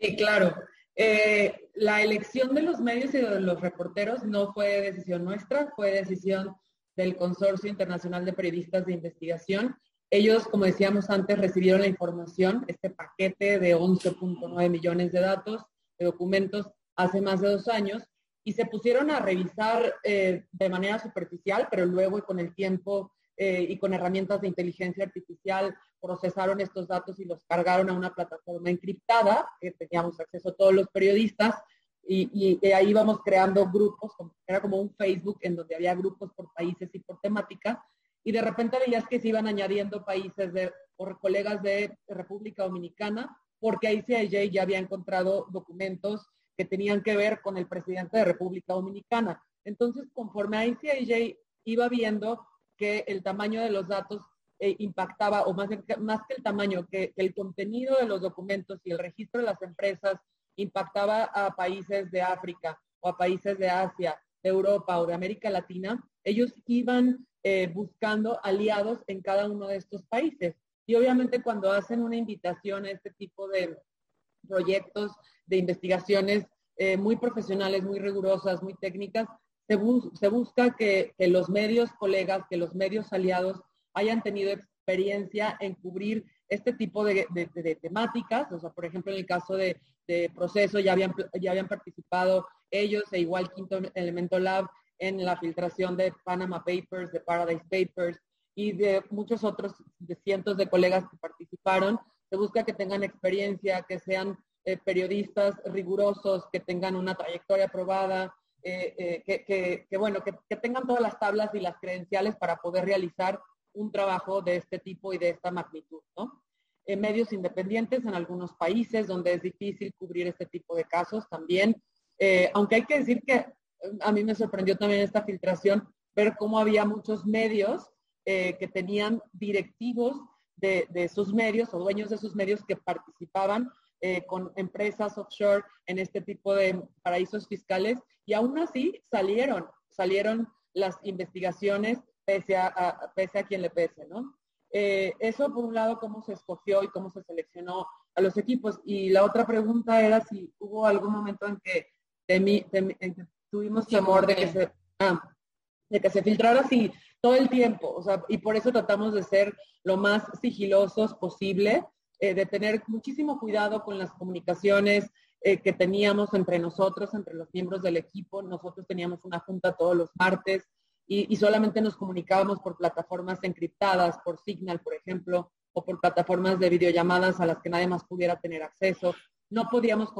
Sí, claro. Eh, la elección de los medios y de los reporteros no fue decisión nuestra, fue decisión del Consorcio Internacional de Periodistas de Investigación. Ellos, como decíamos antes, recibieron la información, este paquete de 11.9 millones de datos, de documentos, hace más de dos años, y se pusieron a revisar eh, de manera superficial, pero luego y con el tiempo eh, y con herramientas de inteligencia artificial procesaron estos datos y los cargaron a una plataforma encriptada, que teníamos acceso a todos los periodistas, y, y ahí íbamos creando grupos, era como un Facebook en donde había grupos por países y por temática, y de repente veías que se iban añadiendo países de, colegas de República Dominicana, porque ICIJ ya había encontrado documentos que tenían que ver con el presidente de República Dominicana. Entonces, conforme ICIJ iba viendo que el tamaño de los datos eh, impactaba, o más, más que el tamaño, que el contenido de los documentos y el registro de las empresas impactaba a países de África o a países de Asia, de Europa o de América Latina, ellos iban eh, buscando aliados en cada uno de estos países. Y obviamente cuando hacen una invitación a este tipo de proyectos, de investigaciones eh, muy profesionales, muy rigurosas, muy técnicas, se, busca que, los medios colegas, que los medios aliados hayan tenido experiencia en cubrir este tipo de, temáticas. O sea, por ejemplo, en el caso de, proceso ya habían, ya habían participado ellos e igual Quinto Elemento Lab en la filtración de Panama Papers, de Paradise Papers y de muchos otros, de cientos de colegas que participaron. Se busca que tengan experiencia, que sean eh, periodistas rigurosos, que tengan una trayectoria aprobada, eh, eh, que, bueno, que, tengan todas las tablas y las credenciales para poder realizar un trabajo de este tipo y de esta magnitud, ¿no? En medios independientes en algunos países donde es difícil cubrir este tipo de casos también. aunque hay que decir que a mí me sorprendió también esta filtración, ver cómo había muchos medios eh, que tenían directivos de, sus medios o dueños de sus medios que participaban eh, con empresas offshore en este tipo de paraísos fiscales y aún así salieron, salieron las investigaciones pese a, pese a quien le pese, ¿no? Eh, eso por un lado, cómo se escogió y cómo se seleccionó a los equipos. Y la otra pregunta era si hubo algún momento en que, tuvimos temor de que se, ah, de que se filtrara así todo el tiempo, o sea, y por eso tratamos de ser lo más sigilosos posible, eh, de tener muchísimo cuidado con las comunicaciones eh, que teníamos entre nosotros, entre los miembros del equipo. Nosotros teníamos una junta todos los martes y, solamente nos comunicábamos por plataformas encriptadas, por Signal, por ejemplo, o por plataformas de videollamadas a las que nadie más pudiera tener acceso. No podíamos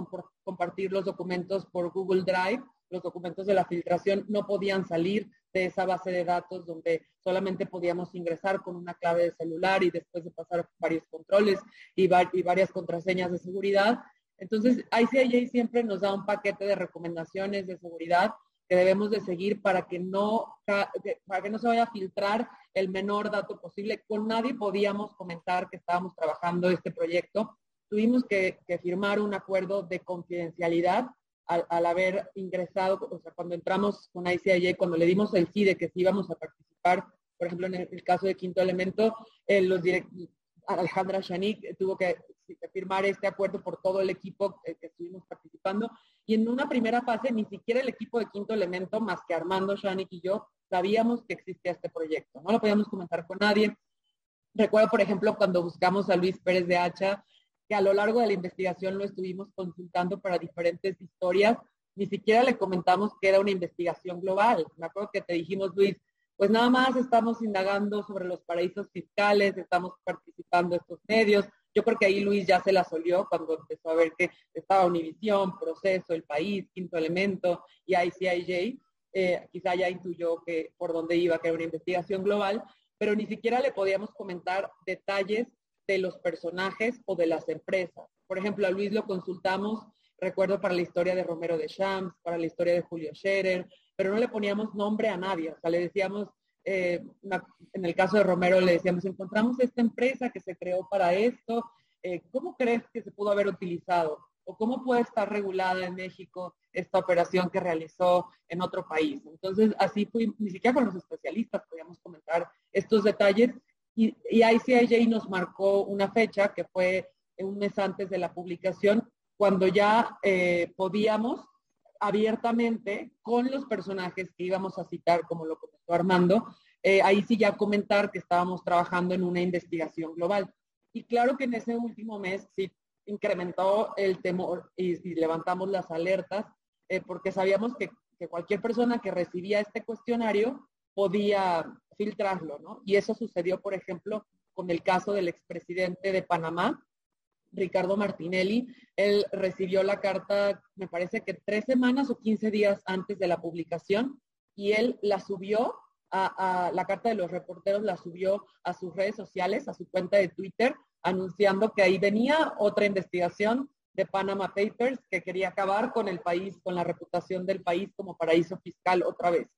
compartir los documentos por Google Drive los documentos de la filtración no podían salir de esa base de datos donde solamente podíamos ingresar con una clave de celular y después de pasar varios controles y, varias contraseñas de seguridad. Entonces, ICIJ siempre nos da un paquete de recomendaciones de seguridad debemos de seguir para que no, para que no se vaya a filtrar el menor dato posible. Con nadie podíamos comentar que estábamos trabajando este proyecto. Tuvimos que firmar un acuerdo de confidencialidad al, haber ingresado, o sea, cuando entramos con ICIJ, cuando le dimos el sí de que sí íbamos a participar, por ejemplo, en el, caso de Quinto Elemento, eh, los Alejandra Shanik tuvo que, firmar este acuerdo por todo el equipo que estuvimos participando. Y en una primera fase, ni siquiera el equipo de Quinto Elemento, más que Armando, Shanik y yo, sabíamos que existía este proyecto. No lo podíamos comentar con nadie. Recuerdo, por ejemplo, cuando buscamos a Luis Pérez de Hacha, que a lo largo de la investigación lo estuvimos consultando para diferentes historias, ni siquiera le comentamos que era una investigación global. Me acuerdo que te dijimos, Luis, pues nada más estamos indagando sobre los paraísos fiscales, estamos participando estos medios, Yo creo que ahí Luis ya se la solió cuando empezó a ver que estaba Univisión, Proceso, El País, Quinto Elemento y ICIJ. Eh, quizá ya intuyó que por dónde iba, que era una investigación global, pero ni siquiera le podíamos comentar detalles de los personajes o de las empresas. Por ejemplo, a Luis lo consultamos, recuerdo, para la historia de Romero de Shams, para la historia de Julio Scherer, pero no le poníamos nombre a nadie. O sea, le decíamos, eh, en el caso de Romero le decíamos, encontramos esta empresa que se creó para esto, eh, ¿cómo crees que se pudo haber utilizado? ¿O cómo puede estar regulada en México esta operación que realizó en otro país? Entonces, así fue, ni siquiera con los especialistas podíamos comentar estos detalles. Y, y ICIJ nos marcó una fecha que fue un mes antes de la publicación, cuando ya eh, podíamos abiertamente con los personajes que íbamos a citar, como lo Armando, eh, ahí sí ya comentar que estábamos trabajando en una investigación global. Y claro que en ese último mes sí incrementó el temor y, levantamos las alertas, eh, porque sabíamos que, que, cualquier persona que recibía este cuestionario podía filtrarlo, ¿no? Y eso sucedió, por ejemplo, con el caso del expresidente de Panamá, Ricardo Martinelli. Él recibió la carta, me parece que tres semanas o quince días antes de la publicación y él la subió a, la carta de los reporteros, la subió a sus redes sociales, a su cuenta de Twitter, anunciando que ahí venía otra investigación de Panama Papers que quería acabar con el país, con la reputación del país como paraíso fiscal otra vez.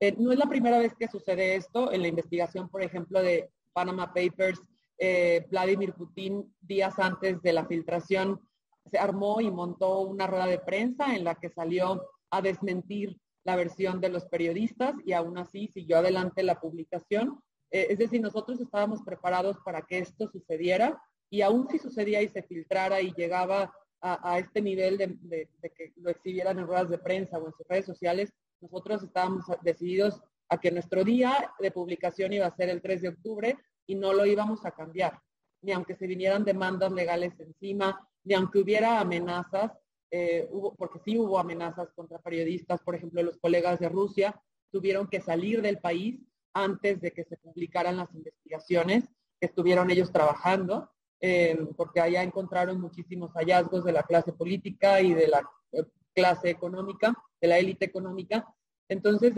Eh, no es la primera vez que sucede esto. En la investigación, por ejemplo, de Panama Papers, eh, Vladimir Putin días antes de la filtración se armó y montó una rueda de prensa en la que salió a desmentir la versión de los periodistas y aún así siguió adelante la publicación. Eh, es decir, nosotros estábamos preparados para que esto sucediera y aún si sucedía y se filtrara y llegaba a, este nivel de, de, que lo exhibieran en ruedas de prensa o en sus redes sociales, nosotros estábamos decididos a que nuestro día de publicación iba a ser el 3 de octubre y no lo íbamos a cambiar, ni aunque se vinieran demandas legales encima, ni aunque hubiera amenazas, eh, hubo, porque sí hubo amenazas contra periodistas, por ejemplo, los colegas de Rusia tuvieron que salir del país antes de que se publicaran las investigaciones que estuvieron ellos trabajando, eh, porque allá encontraron muchísimos hallazgos de la clase política y de la eh, clase económica, de la élite económica, entonces,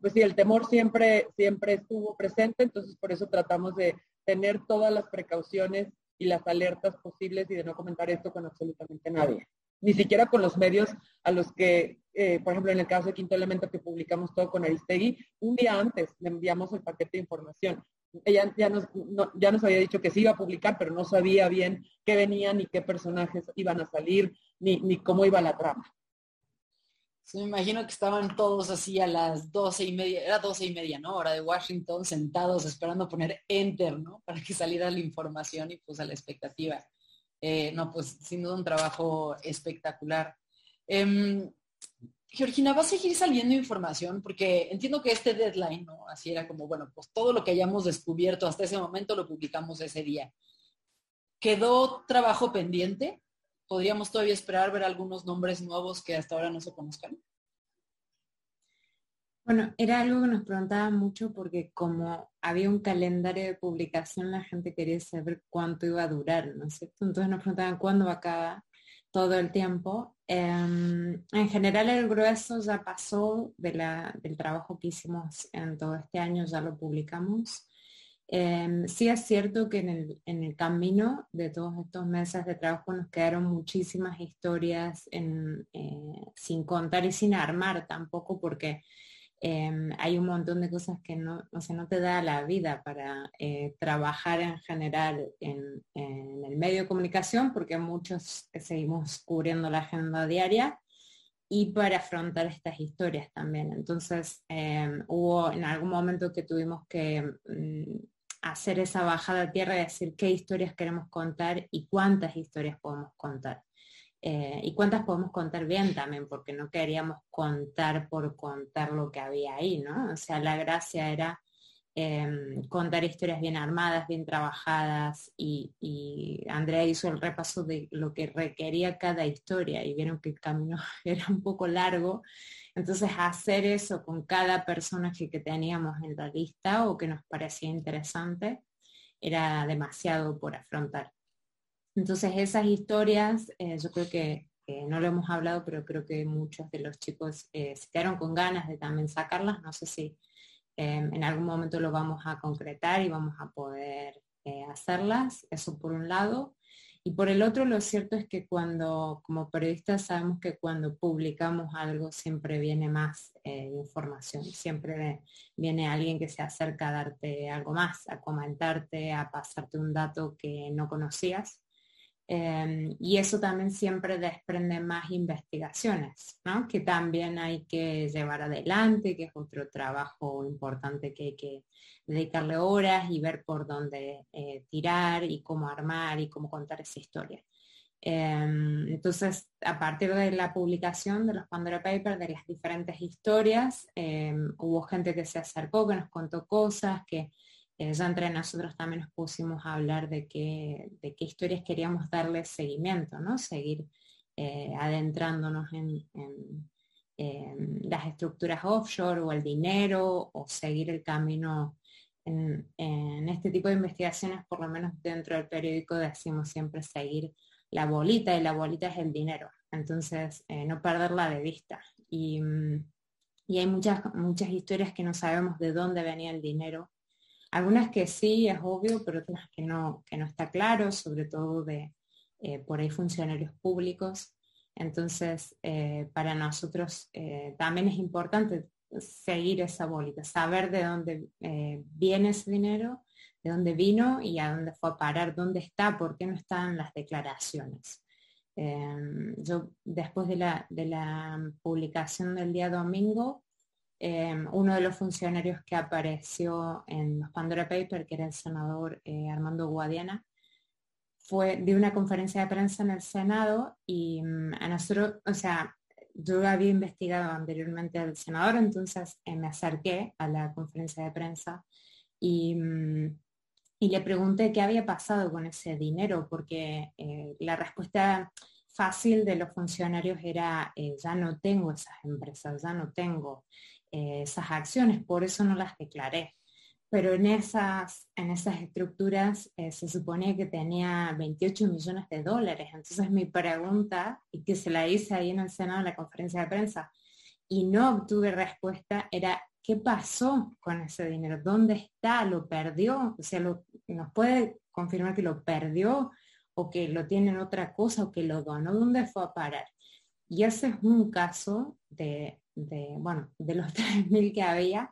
pues sí, el temor siempre, siempre estuvo presente, entonces por eso tratamos de tener todas las precauciones y las alertas posibles y de no comentar esto con absolutamente nadie. Ni siquiera con los medios a los que, eh, por ejemplo, en el caso de Quinto Elemento que publicamos todo con Aristegui, un día antes le enviamos el paquete de información. Ella ya nos, ya nos había dicho que sí iba a publicar, pero no sabía bien qué venían ni qué personajes iban a salir, ni, ni cómo iba la trama me imagino que estaban todos así a las doce y media, era doce y media, ¿no? Hora de Washington, sentados esperando poner enter, ¿no? Para que saliera la información y pues a la expectativa. Eh, no, pues sin duda un trabajo espectacular. Em, Georgina, ¿va a seguir saliendo información? Porque entiendo que este deadline, ¿no? Así era como, bueno, pues todo lo que hayamos descubierto hasta ese momento lo publicamos ese día. ¿Quedó trabajo pendiente? podríamos todavía esperar ver algunos nombres nuevos que hasta ahora no se conozcan? Bueno, era algo que nos preguntaban mucho porque como había un calendario de publicación, la gente quería saber cuánto iba a durar, ¿no es cierto? Entonces nos preguntaban cuándo va a acabar todo el tiempo. Em, en general el grueso ya pasó de del trabajo que hicimos en todo este año, ya lo publicamos. Em, sí es cierto que en el, camino de todos estos meses de trabajo nos quedaron muchísimas historias en, eh, sin contar y sin armar tampoco porque em, hay un montón de cosas que no, no te da la vida para eh, trabajar en general en, el medio de comunicación porque muchos seguimos cubriendo la agenda diaria y para afrontar estas historias también. Entonces, em, hubo en algún momento que tuvimos que mm, hacer esa bajada a tierra y decir qué historias queremos contar y cuántas historias podemos contar. Eh, y cuántas podemos contar bien también, porque no queríamos contar por contar lo que había ahí, ¿no? O sea, la gracia era em, contar historias bien armadas, bien trabajadas, y, y, Andrea hizo el repaso de lo que requería cada historia y vieron que el camino era un poco largo entonces, hacer eso con cada personaje que teníamos en la lista o que nos parecía interesante era demasiado por afrontar. Entonces esas historias, eh, yo creo que no lo hemos hablado, pero creo que muchos de los chicos eh, se quedaron con ganas de también sacarlas. No sé si em, en algún momento lo vamos a concretar y vamos a poder eh, hacerlas. Eso por un lado. Y por el otro, lo cierto es que cuando, como periodistas, sabemos que cuando publicamos algo siempre viene más eh, información, siempre viene alguien que se acerca a darte algo más, a comentarte, a pasarte un dato que no conocías. Em, y eso también siempre desprende más investigaciones, ¿no? que también hay que llevar adelante, que es otro trabajo importante que hay que dedicarle horas y ver por dónde eh, tirar y cómo armar y cómo contar esa historia. Em, entonces, a partir de la publicación de los Pandora Papers, de las diferentes historias, em, hubo gente que se acercó, que nos contó cosas, que ya entre nosotros también nos pusimos a hablar de qué, de qué historias queríamos darle seguimiento, ¿no? Seguir eh, adentrándonos en, las estructuras offshore o el dinero o seguir el camino en, este tipo de investigaciones, por lo menos dentro del periódico decimos siempre seguir la bolita y la bolita es el dinero. Entonces, eh, no perderla de vista. Y, y hay muchas, muchas historias que no sabemos de dónde venía el dinero algunas que sí, es obvio, pero otras que no, que no está claro, sobre todo de eh, por ahí funcionarios públicos. Entonces, eh, para nosotros eh, también es importante seguir esa bolita, saber de dónde viene ese dinero, de dónde vino y a dónde fue a parar, dónde está, por qué no están las declaraciones. yo después de la publicación del día domingo, Em, uno de los funcionarios que apareció en los Pandora Papers, que era el senador eh, Armando Guadiana, fue de una conferencia de prensa en el Senado y mm, a nosotros, o sea, yo había investigado anteriormente al senador, entonces eh, me acerqué a la conferencia de prensa y, mm, y, le pregunté qué había pasado con ese dinero, porque eh, la respuesta fácil de los funcionarios era, ya no tengo esas empresas, ya no tengo eh, esas acciones, por eso no las declaré. Pero en esas, en esas estructuras eh, se suponía que tenía 28 millones de dólares. Entonces mi pregunta, y que se la hice ahí en el Senado en la conferencia de prensa, y no obtuve respuesta, era ¿qué pasó con ese dinero? ¿Dónde está? ¿Lo perdió? O sea, ¿nos puede confirmar que lo perdió o que lo tiene en otra cosa o que lo donó? ¿Dónde fue a parar? Y ese es un caso de de, bueno, de los 3.000 que había,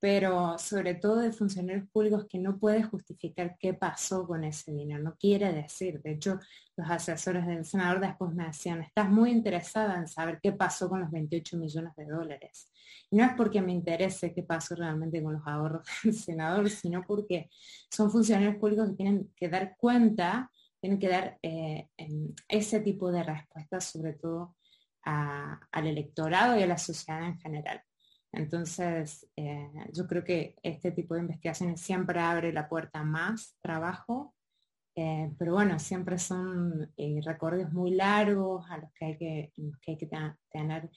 pero sobre todo de funcionarios públicos que no puede justificar qué pasó con ese dinero, no quiere decir. De hecho, los asesores del senador después me decían, estás muy interesada en saber qué pasó con los 28 millones de dólares. No es porque me interese qué pasó realmente con los ahorros del senador, sino porque son funcionarios públicos que tienen que dar cuenta, tienen que dar eh, ese tipo de respuestas, sobre todo al electorado y a la sociedad en general. Entonces, eh, yo creo que este tipo de investigaciones siempre abre la puerta a más trabajo, eh, pero bueno, siempre son eh, recorridos muy largos a los que hay que, tener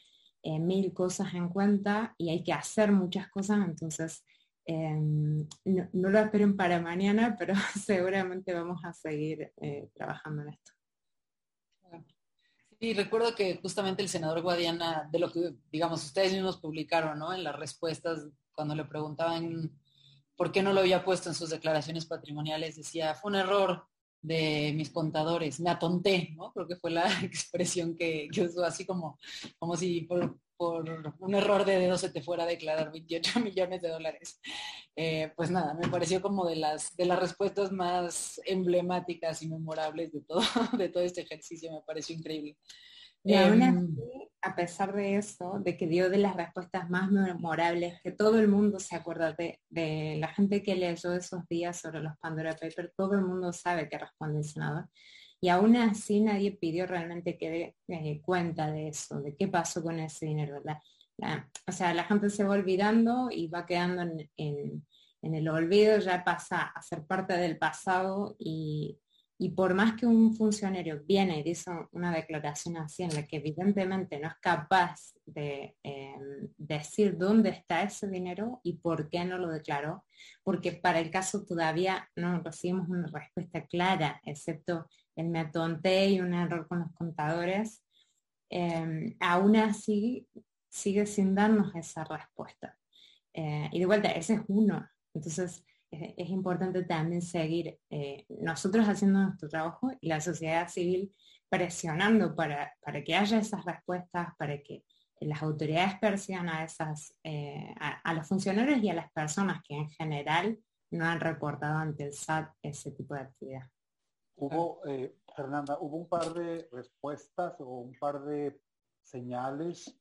mil cosas en cuenta y hay que hacer muchas cosas, entonces no, lo esperen para mañana, pero seguramente vamos a seguir trabajando en esto. Sí, recuerdo que justamente el senador Guadiana, de lo que, digamos, ustedes mismos publicaron, ¿no? En las respuestas, cuando le preguntaban por qué no lo había puesto en sus declaraciones patrimoniales, decía, fue un error de mis contadores, me atonté, ¿no? Creo que fue la expresión que, que usó, así como, como si por un error de dedo se te fuera a declarar 28 millones de dólares. Eh, pues nada, me pareció como de las, de las respuestas más emblemáticas y memorables de todo, de todo este ejercicio, me pareció increíble. Y aún em, así, a pesar de eso, de que dio de las respuestas más memorables, que todo el mundo se acuerda de, de la gente que leyó esos días sobre los Pandora Papers, todo el mundo sabe que responde el senador. Y aún así nadie pidió realmente que dé eh, cuenta de eso, de qué pasó con ese dinero. o sea, la gente se va olvidando y va quedando en, el olvido, ya pasa a ser parte del pasado y, por más que un funcionario viene y dice una declaración así en la que evidentemente no es capaz de em, decir dónde está ese dinero y por qué no lo declaró, porque para el caso todavía no recibimos una respuesta clara, excepto el me atonté y un error con los contadores, em, aún así sigue sin darnos esa respuesta. Eh, y de vuelta, ese es uno. Entonces, es, importante también seguir eh, nosotros haciendo nuestro trabajo y la sociedad civil presionando para, para que haya esas respuestas, para que las autoridades persigan a, esas, eh, a, los funcionarios y a las personas que en general no han reportado ante el SAT ese tipo de actividad. Hubo, eh, Fernanda, hubo un par de respuestas o un par de señales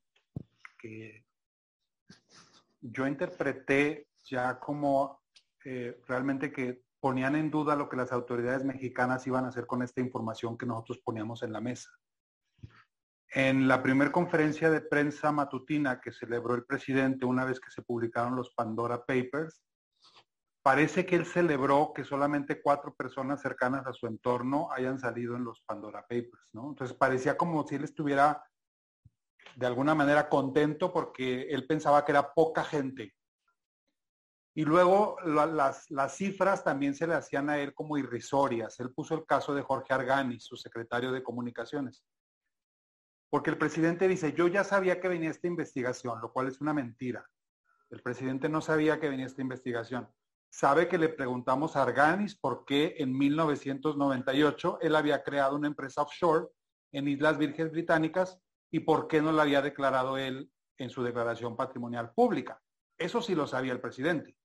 que yo interpreté ya como eh, realmente que ponían en duda lo que las autoridades mexicanas iban a hacer con esta información que nosotros poníamos en la mesa. En la primera conferencia de prensa matutina que celebró el presidente una vez que se publicaron los Pandora Papers, parece que él celebró que solamente cuatro personas cercanas a su entorno hayan salido en los Pandora Papers, ¿no? Entonces parecía como si él estuviera de alguna manera contento porque él pensaba que era poca gente. Y luego las, las, cifras también se le hacían a él como irrisorias. Él puso el caso de Jorge Argani, su secretario de comunicaciones. Porque el presidente dice, yo ya sabía que venía esta investigación, lo cual es una mentira. El presidente no sabía que venía esta investigación. Sabe que le preguntamos a Arganis por qué en 1998 él había creado una empresa offshore en Islas Vírgenes Británicas y por qué no la había declarado él en su declaración patrimonial pública. Eso sí lo sabía el presidente.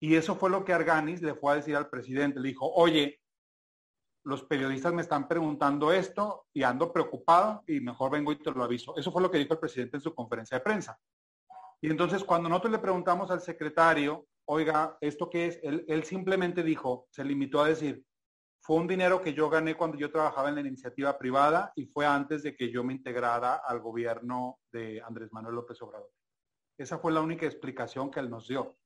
Y eso fue lo que Arganis le fue a decir al presidente. Le dijo, oye, los periodistas me están preguntando esto y ando preocupado y mejor vengo y te lo aviso. Eso fue lo que dijo el presidente en su conferencia de prensa. Y entonces cuando nosotros le preguntamos al secretario, oiga, ¿esto qué es? Él, él simplemente dijo, se limitó a decir, fue un dinero que yo gané cuando yo trabajaba en la iniciativa privada y fue antes de que yo me integrara al gobierno de Andrés Manuel López Obrador. Esa fue la única explicación que él nos dio.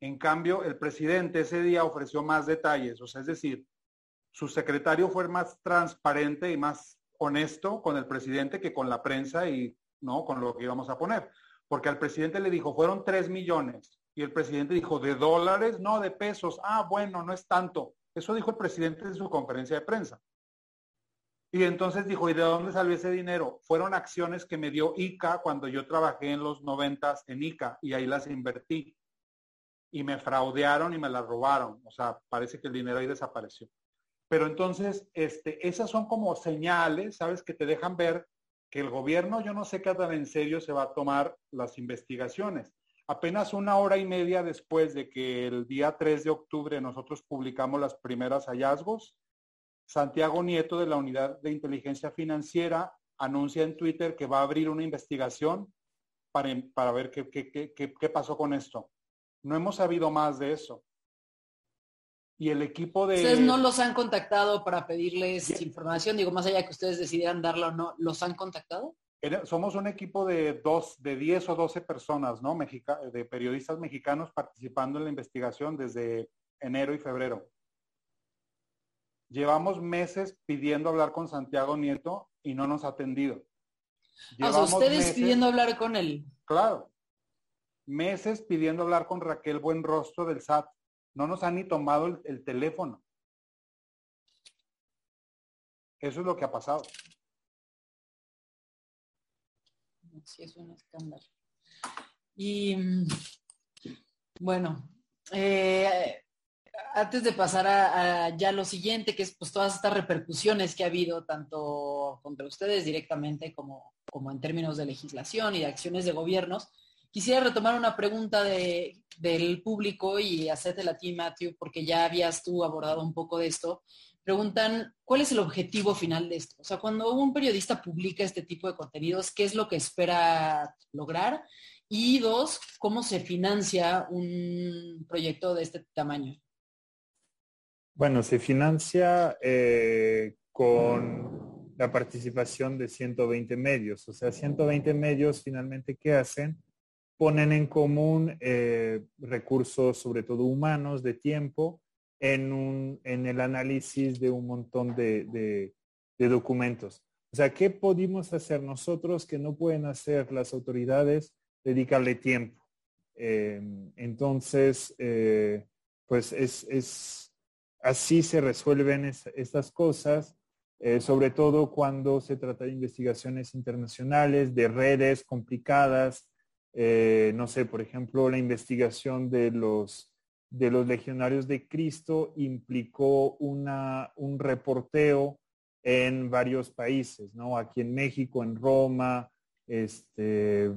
En cambio, el presidente ese día ofreció más detalles, o sea, es decir, su secretario fue más transparente y más honesto con el presidente que con la prensa y no con lo que íbamos a poner. Porque al presidente le dijo, fueron tres millones. Y el presidente dijo, ¿de dólares? No, de pesos. Ah, bueno, no es tanto. Eso dijo el presidente en su conferencia de prensa. Y entonces dijo, ¿y de dónde salió ese dinero? Fueron acciones que me dio ICA cuando yo trabajé en los noventas en ICA y ahí las invertí. Y me fraudearon y me las robaron. O sea, parece que el dinero ahí desapareció. Pero entonces, este, esas son como señales, ¿sabes? Que te dejan ver que el gobierno, yo no sé qué tan en serio se va a tomar las investigaciones. Apenas una hora y media después de que el día 3 de octubre nosotros publicamos las primeras hallazgos, Santiago Nieto de la Unidad de Inteligencia Financiera anuncia en Twitter que va a abrir una investigación para, para ver qué, qué, qué, qué pasó con esto. No hemos sabido más de eso y el equipo de... Ustedes no los han contactado para pedirles información, digo, más allá que ustedes decidieran darlo o no, ¿los han contactado? Somos un equipo de dos, de 10 o 12 personas, ¿no? de periodistas mexicanos participando en la investigación desde enero y febrero. Llevamos meses pidiendo hablar con Santiago Nieto y no nos ha atendido. o ustedes pidiendo hablar con él. Claro. Meses pidiendo hablar con Raquel Buenrostro del SAT no nos han ni tomado el, teléfono. Eso es lo que ha pasado. Sí, es un escándalo. Y mm, bueno, eh, antes de pasar a, ya lo siguiente, que es pues todas estas repercusiones que ha habido tanto contra ustedes directamente como, como en términos de legislación y de acciones de gobiernos, Quisiera retomar una pregunta de, del público y hacerte a ti, Matthew, porque ya habías tú abordado un poco de esto. Preguntan, ¿cuál es el objetivo final de esto? O sea, cuando un periodista publica este tipo de contenidos, ¿qué es lo que espera lograr? Y dos, ¿cómo se financia un proyecto de este tamaño? Bueno, se financia eh, con la participación de 120 medios. O sea, 120 medios finalmente, ¿qué hacen? ponen en común eh, recursos, sobre todo humanos, de tiempo, en, un, en el análisis de un montón de, documentos. O sea, ¿qué podemos hacer nosotros que no pueden hacer las autoridades? Dedicarle tiempo. Em, entonces, eh, pues es, así se resuelven estas cosas, eh, sobre todo cuando se trata de investigaciones internacionales, de redes complicadas. Eh, no sé, por ejemplo, la investigación de los, de los legionarios de Cristo implicó una, un reporteo en varios países, ¿no? Aquí en México, en Roma, este,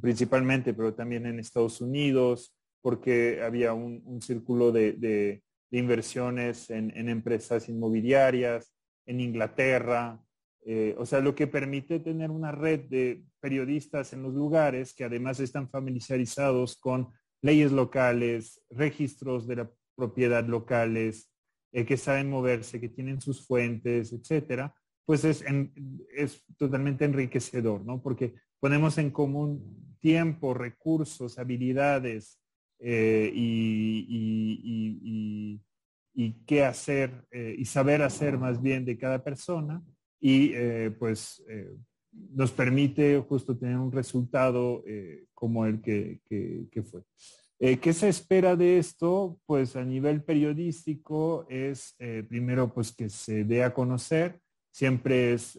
principalmente, pero también en Estados Unidos, porque había un, círculo de, inversiones en, empresas inmobiliarias, en Inglaterra, eh, o sea, lo que permite tener una red de periodistas en los lugares que además están familiarizados con leyes locales, registros de la propiedad locales, eh, que saben moverse, que tienen sus fuentes, etcétera, pues es, totalmente enriquecedor, ¿no? Porque ponemos en común tiempo, recursos, habilidades eh, y, qué hacer eh, y saber hacer más bien de cada persona y pues nos permite justo tener un resultado como el que, que fue. Eh, ¿Qué se espera de esto? Pues a nivel periodístico es eh, primero pues que se dé a conocer, siempre es,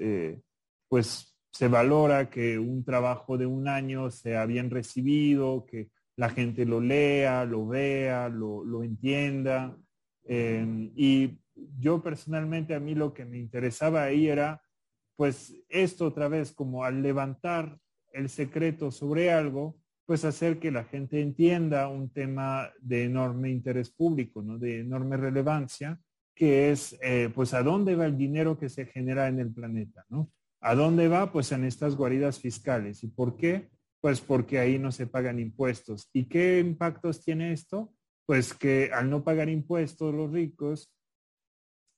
eh, pues se valora que un trabajo de un año sea bien recibido, que la gente lo lea, lo vea, lo, lo entienda. Em, y yo personalmente a mí lo que me interesaba ahí era pues esto otra vez como al levantar el secreto sobre algo, pues hacer que la gente entienda un tema de enorme interés público, ¿no? de enorme relevancia, que es eh, pues a dónde va el dinero que se genera en el planeta, ¿no? ¿A dónde va? Pues en estas guaridas fiscales. ¿Y por qué? Pues porque ahí no se pagan impuestos. ¿Y qué impactos tiene esto? Pues que al no pagar impuestos los ricos,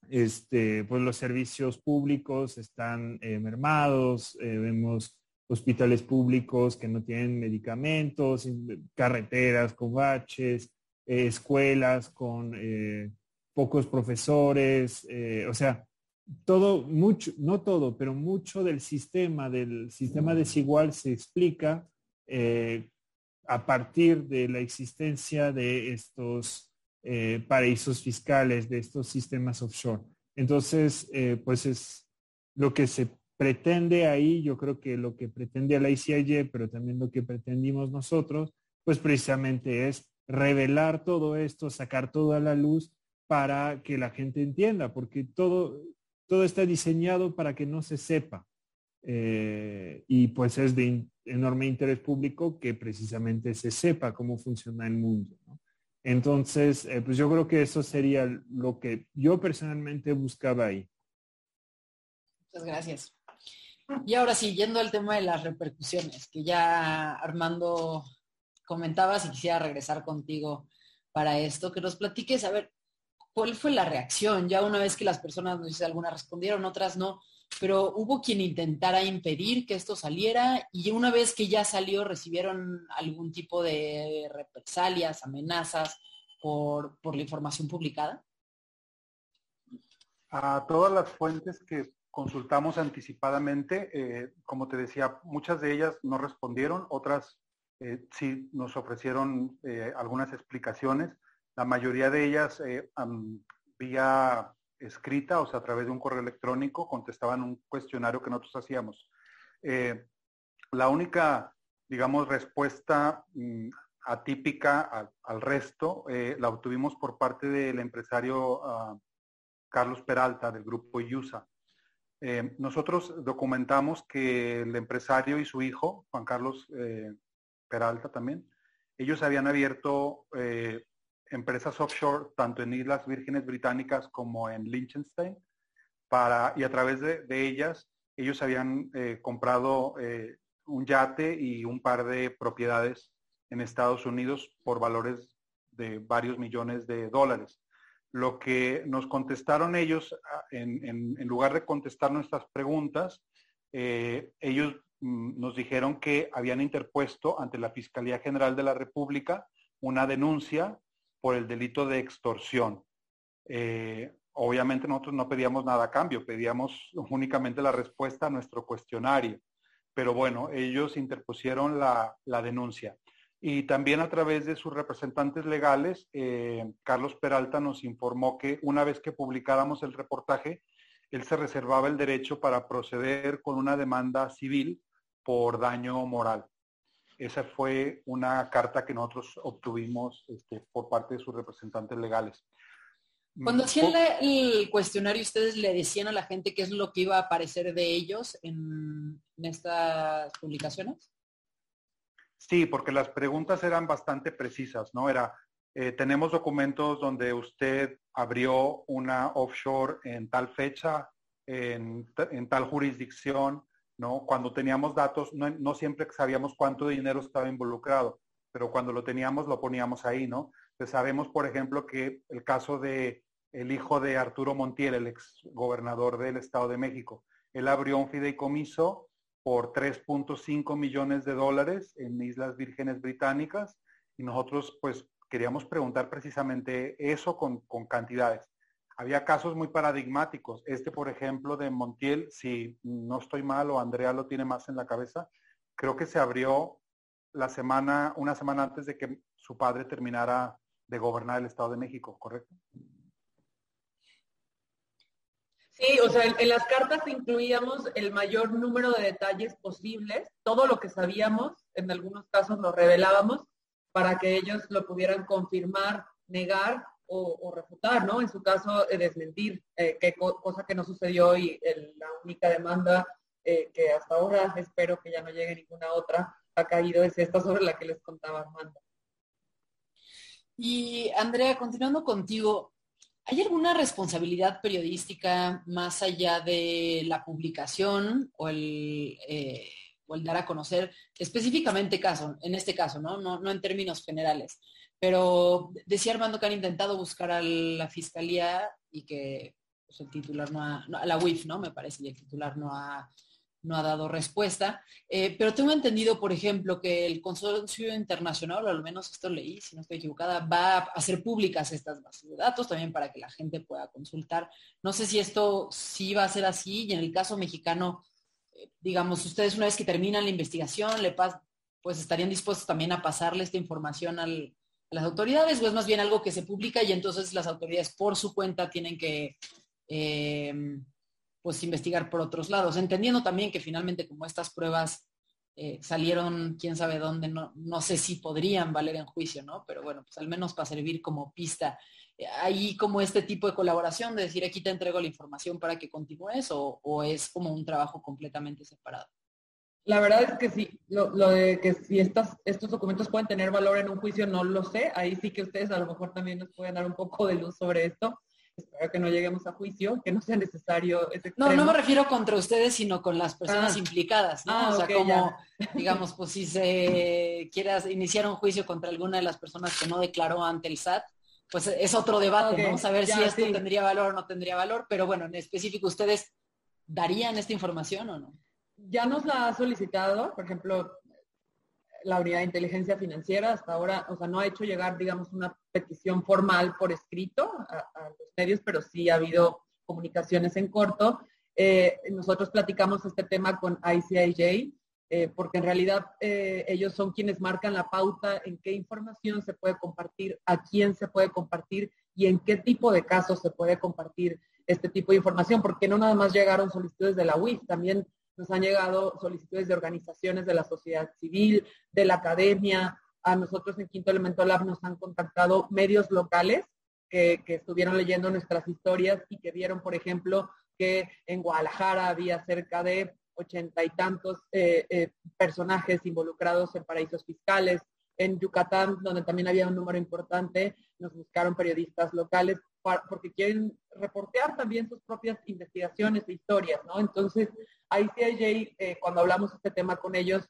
este, pues los servicios públicos están eh, mermados, eh, vemos hospitales públicos que no tienen medicamentos, carreteras con baches, eh, escuelas con eh, pocos profesores, eh, o sea, todo, mucho, no todo, pero mucho del sistema, del sistema desigual se explica a partir de la existencia de estos paraísos fiscales, de estos sistemas offshore. Entonces, pues es lo que se pretende ahí, yo creo que lo que pretende la ICIJ, pero también lo que pretendimos nosotros, pues precisamente es revelar todo esto, sacar todo a la luz para que la gente entienda, porque todo, todo está diseñado para que no se sepa. Eh, y pues es de enorme interés público que precisamente se sepa cómo funciona el mundo. Entonces, eh, pues yo creo que eso sería lo que yo personalmente buscaba ahí. Muchas gracias. Y ahora sí, yendo al tema de las repercusiones, que ya Armando comentabas y quisiera regresar contigo para esto, que nos platiques, a ver, ¿cuál fue la reacción? Ya una vez que las personas, no sé si algunas respondieron, otras no, pero hubo quien intentara impedir que esto saliera y una vez que ya salió, ¿recibieron algún tipo de represalias, amenazas por, por la información publicada? A todas las fuentes que consultamos anticipadamente. Eh, como te decía, muchas de ellas no respondieron, otras eh, sí nos ofrecieron eh, algunas explicaciones. La mayoría de ellas vía escrita, o sea, a través de un correo electrónico, contestaban un cuestionario que nosotros hacíamos. la única, digamos, respuesta mm, atípica al, resto la obtuvimos por parte del empresario ah, Carlos Peralta del grupo IUSA. Eh, nosotros documentamos que el empresario y su hijo, Juan Carlos eh, Peralta también, ellos habían abierto eh, empresas offshore tanto en Islas Vírgenes Británicas como en Liechtenstein y a través de ellas ellos habían comprado un yate y un par de propiedades en Estados Unidos por valores de varios millones de dólares lo que nos contestaron ellos, ah, en, lugar de contestar nuestras preguntas, eh, ellos mm, nos dijeron que habían interpuesto ante la Fiscalía General de la República una denuncia por el delito de extorsión. Eh, obviamente nosotros no pedíamos nada a cambio, pedíamos únicamente la respuesta a nuestro cuestionario. Pero bueno, ellos interpusieron la, la denuncia. Y también a través de sus representantes legales, eh, Carlos Peralta nos informó que una vez que publicáramos el reportaje, él se reservaba el derecho para proceder con una demanda civil por daño moral. Esa fue una carta que nosotros obtuvimos este, por parte de sus representantes legales. Cuando mm, hacían el cuestionario, ¿ustedes le decían a la gente qué es lo que iba a aparecer de ellos en, estas publicaciones? Sí, porque las preguntas eran bastante precisas, ¿no? Era, eh, tenemos documentos donde usted abrió una offshore en tal fecha, en, tal jurisdicción, ¿no? Cuando teníamos datos, no, siempre sabíamos cuánto dinero estaba involucrado, pero cuando lo teníamos lo poníamos ahí, ¿no? Sabemos, por ejemplo, que el caso de el hijo de Arturo Montiel, el ex gobernador del Estado de México. Él abrió un fideicomiso por 3.5 millones de dólares en Islas Vírgenes Británicas y nosotros pues queríamos preguntar precisamente eso con, con cantidades. Había casos muy paradigmáticos. Este, por ejemplo, de Montiel, si no estoy mal o Andrea lo tiene más en la cabeza, creo que se abrió la semana, una semana antes de que su padre terminara de gobernar el Estado de México, ¿correcto? Sí, o sea, en, las cartas incluíamos el mayor número de detalles posibles, todo lo que sabíamos, en algunos casos lo revelábamos, para que ellos lo pudieran confirmar, negar o, refutar, ¿no? En su caso, eh, desmentir, eh, qué cosa que no sucedió y la única demanda eh, que hasta ahora espero que ya no llegue ninguna otra ha caído es esta sobre la que les contaba Armando. Y Andrea, continuando contigo, ¿Hay alguna responsabilidad periodística más allá de la publicación o el, eh, dar a conocer específicamente caso, en este caso, ¿no? No, en términos generales? Pero decía Armando que han intentado buscar a la fiscalía y que pues, el titular no ha, a la UIF, ¿no? Me parece, y el titular no ha no ha dado respuesta. Eh, pero tengo entendido, por ejemplo, que el consorcio internacional, o al menos esto leí, si no estoy equivocada, va a hacer públicas estas bases de datos también para que la gente pueda consultar. No sé si esto sí va a ser así y en el caso mexicano, eh, digamos, ustedes una vez que terminan la investigación, le pues estarían dispuestos también a pasarle esta información a las autoridades o es más bien algo que se publica y entonces las autoridades por su cuenta tienen que... Eh, pues investigar por otros lados, entendiendo también que finalmente como estas pruebas eh, salieron quién sabe dónde, no, no sé si podrían valer en juicio, ¿no? Pero bueno, pues al menos para servir como pista. Eh, ¿Hay como este tipo de colaboración de decir aquí te entrego la información para que continúes o, o es como un trabajo completamente separado? La verdad es que sí, lo, lo, de que si estas, estos documentos pueden tener valor en un juicio no lo sé, ahí sí que ustedes a lo mejor también nos pueden dar un poco de luz sobre esto espero que no lleguemos a juicio, que no sea necesario ese No, no me refiero contra ustedes, sino con las personas ah. implicadas, ¿no? Ah, o sea, como, digamos, pues si se quiera iniciar un juicio contra alguna de las personas que no declaró ante el SAT, pues es otro debate, vamos a ver si esto tendría valor o no tendría valor, pero bueno, en específico, ¿ustedes darían esta información o no? Ya nos la ha solicitado, por ejemplo, la unidad de inteligencia financiera hasta ahora, o sea, no ha hecho llegar, digamos, una petición formal por escrito a, los medios, pero sí ha habido comunicaciones en corto. Eh, nosotros platicamos este tema con ICIJ, eh, porque en realidad eh, ellos son quienes marcan la pauta en qué información se puede compartir, a quién se puede compartir y en qué tipo de casos se puede compartir este tipo de información, porque no nada más llegaron solicitudes de la UIF, también nos han llegado solicitudes de organizaciones de la sociedad civil, de la academia. A nosotros en Quinto Elemento Lab nos han contactado medios locales que, estuvieron leyendo nuestras historias y que vieron, por ejemplo, que en Guadalajara había cerca de ochenta y tantos eh, eh, personajes involucrados en paraísos fiscales. En Yucatán, donde también había un número importante, nos buscaron periodistas locales porque quieren reportear también sus propias investigaciones e historias. Entonces, ICIJ, eh, cuando hablamos este tema con ellos,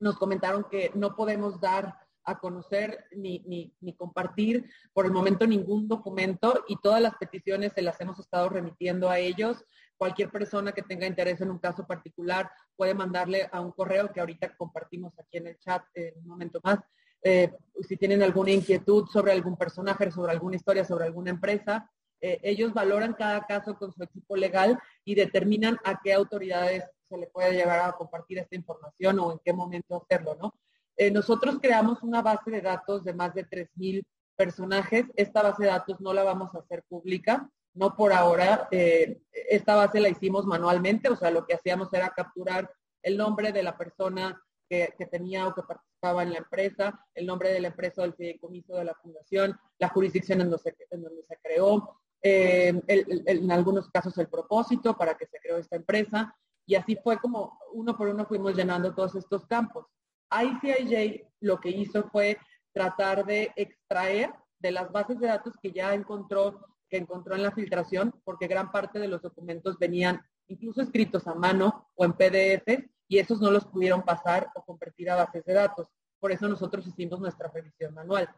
nos comentaron que no podemos dar a conocer ni, ni, compartir por el momento ningún documento y todas las peticiones se las hemos estado remitiendo a ellos. Cualquier persona que tenga interés en un caso particular puede mandarle a un correo que ahorita compartimos aquí en el chat en un momento más. Eh, si tienen alguna inquietud sobre algún personaje, sobre alguna historia, sobre alguna empresa, eh, ellos valoran cada caso con su equipo legal y determinan a qué autoridades se le puede llegar a compartir esta información o en qué momento hacerlo, ¿no? Eh, nosotros creamos una base de datos de más de 3.000 personajes. Esta base de datos no la vamos a hacer pública, no por ahora. Eh, esta base la hicimos manualmente, o sea, lo que hacíamos era capturar el nombre de la persona que, tenía o que participaba en la empresa, el nombre de la empresa del fideicomiso de la fundación, la jurisdicción en donde se, en donde se creó, eh, en algunos casos el propósito para que se creó esta empresa. Y así fue como uno por uno fuimos llenando todos estos campos. ICIJ lo que hizo fue tratar de extraer de las bases de datos que ya encontró, que encontró en la filtración, porque gran parte de los documentos venían incluso escritos a mano o en PDF, y esos no los pudieron pasar o convertir a bases de datos. Por eso nosotros hicimos nuestra revisión manual.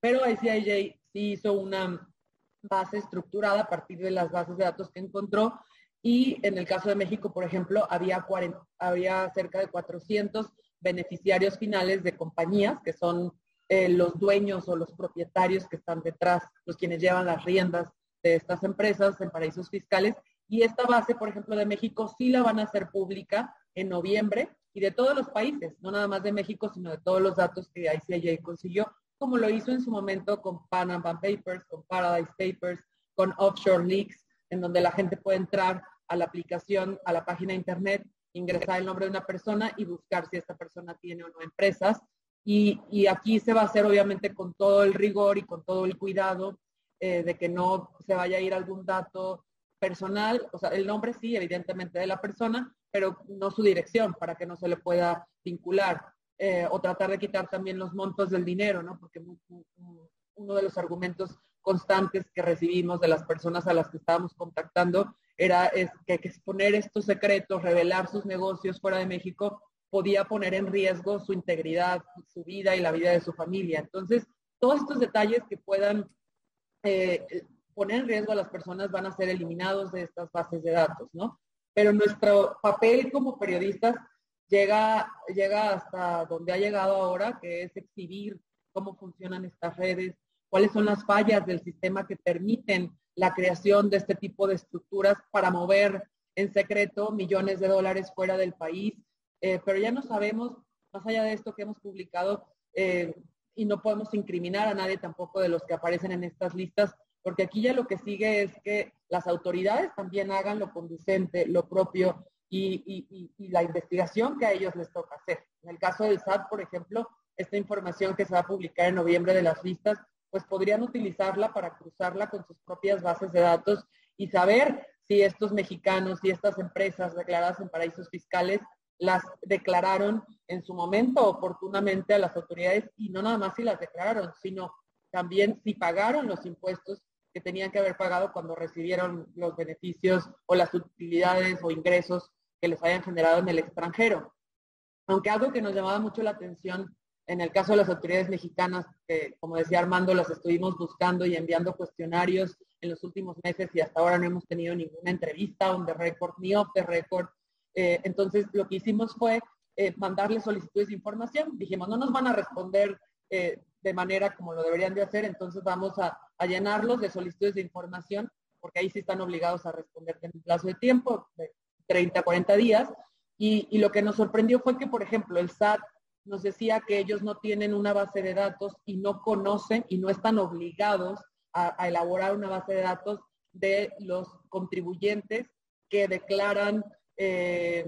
Pero ICIJ sí hizo una base estructurada a partir de las bases de datos que encontró y en el caso de México, por ejemplo, había, había cerca de 400 beneficiarios finales de compañías que son eh, los dueños o los propietarios que están detrás, los quienes llevan las riendas de estas empresas en paraísos fiscales. Y esta base, por ejemplo, de México sí la van a hacer pública en noviembre y de todos los países, no nada más de México, sino de todos los datos que ICIJ consiguió, como lo hizo en su momento con Panama Papers, con Paradise Papers, con Offshore Leaks, en donde la gente puede entrar a la aplicación, a la página internet, ingresar el nombre de una persona y buscar si esta persona tiene o no empresas. Y, aquí se va a hacer obviamente con todo el rigor y con todo el cuidado eh, de que no se vaya a ir algún dato personal, o sea, el nombre sí, evidentemente de la persona, pero no su dirección para que no se le pueda vincular. Eh, o tratar de quitar también los montos del dinero, ¿no? Porque uno de los argumentos constantes que recibimos de las personas a las que estábamos contactando era es que, que exponer estos secretos, revelar sus negocios fuera de México, podía poner en riesgo su integridad, su vida y la vida de su familia. Entonces, todos estos detalles que puedan eh, poner en riesgo a las personas van a ser eliminados de estas bases de datos, ¿no? Pero nuestro papel como periodistas llega, llega hasta donde ha llegado ahora, que es exhibir cómo funcionan estas redes, cuáles son las fallas del sistema que permiten la creación de este tipo de estructuras para mover en secreto millones de dólares fuera del país. Eh, pero ya no sabemos, más allá de esto que hemos publicado, eh, y no podemos incriminar a nadie tampoco de los que aparecen en estas listas, porque aquí ya lo que sigue es que las autoridades también hagan lo conducente, lo propio y, la investigación que a ellos les toca hacer. En el caso del SAT, por ejemplo, esta información que se va a publicar en noviembre de las listas, pues podrían utilizarla para cruzarla con sus propias bases de datos y saber si estos mexicanos y estas empresas declaradas en paraísos fiscales las declararon en su momento oportunamente a las autoridades y no nada más si las declararon, sino también si pagaron los impuestos que tenían que haber pagado cuando recibieron los beneficios o las utilidades o ingresos que les hayan generado en el extranjero. Aunque algo que nos llamaba mucho la atención en el caso de las autoridades mexicanas, que como decía Armando, las estuvimos buscando y enviando cuestionarios en los últimos meses y hasta ahora no hemos tenido ninguna entrevista on the record ni off the record. Eh, entonces lo que hicimos fue eh, mandarles solicitudes de información. Dijimos, no nos van a responder eh, de manera como lo deberían de hacer, entonces vamos a, a, llenarlos de solicitudes de información, porque ahí sí están obligados a responder en un plazo de tiempo, de 30, 40 días. Y, lo que nos sorprendió fue que, por ejemplo, el SAT nos decía que ellos no tienen una base de datos y no conocen y no están obligados a, elaborar una base de datos de los contribuyentes que declaran eh,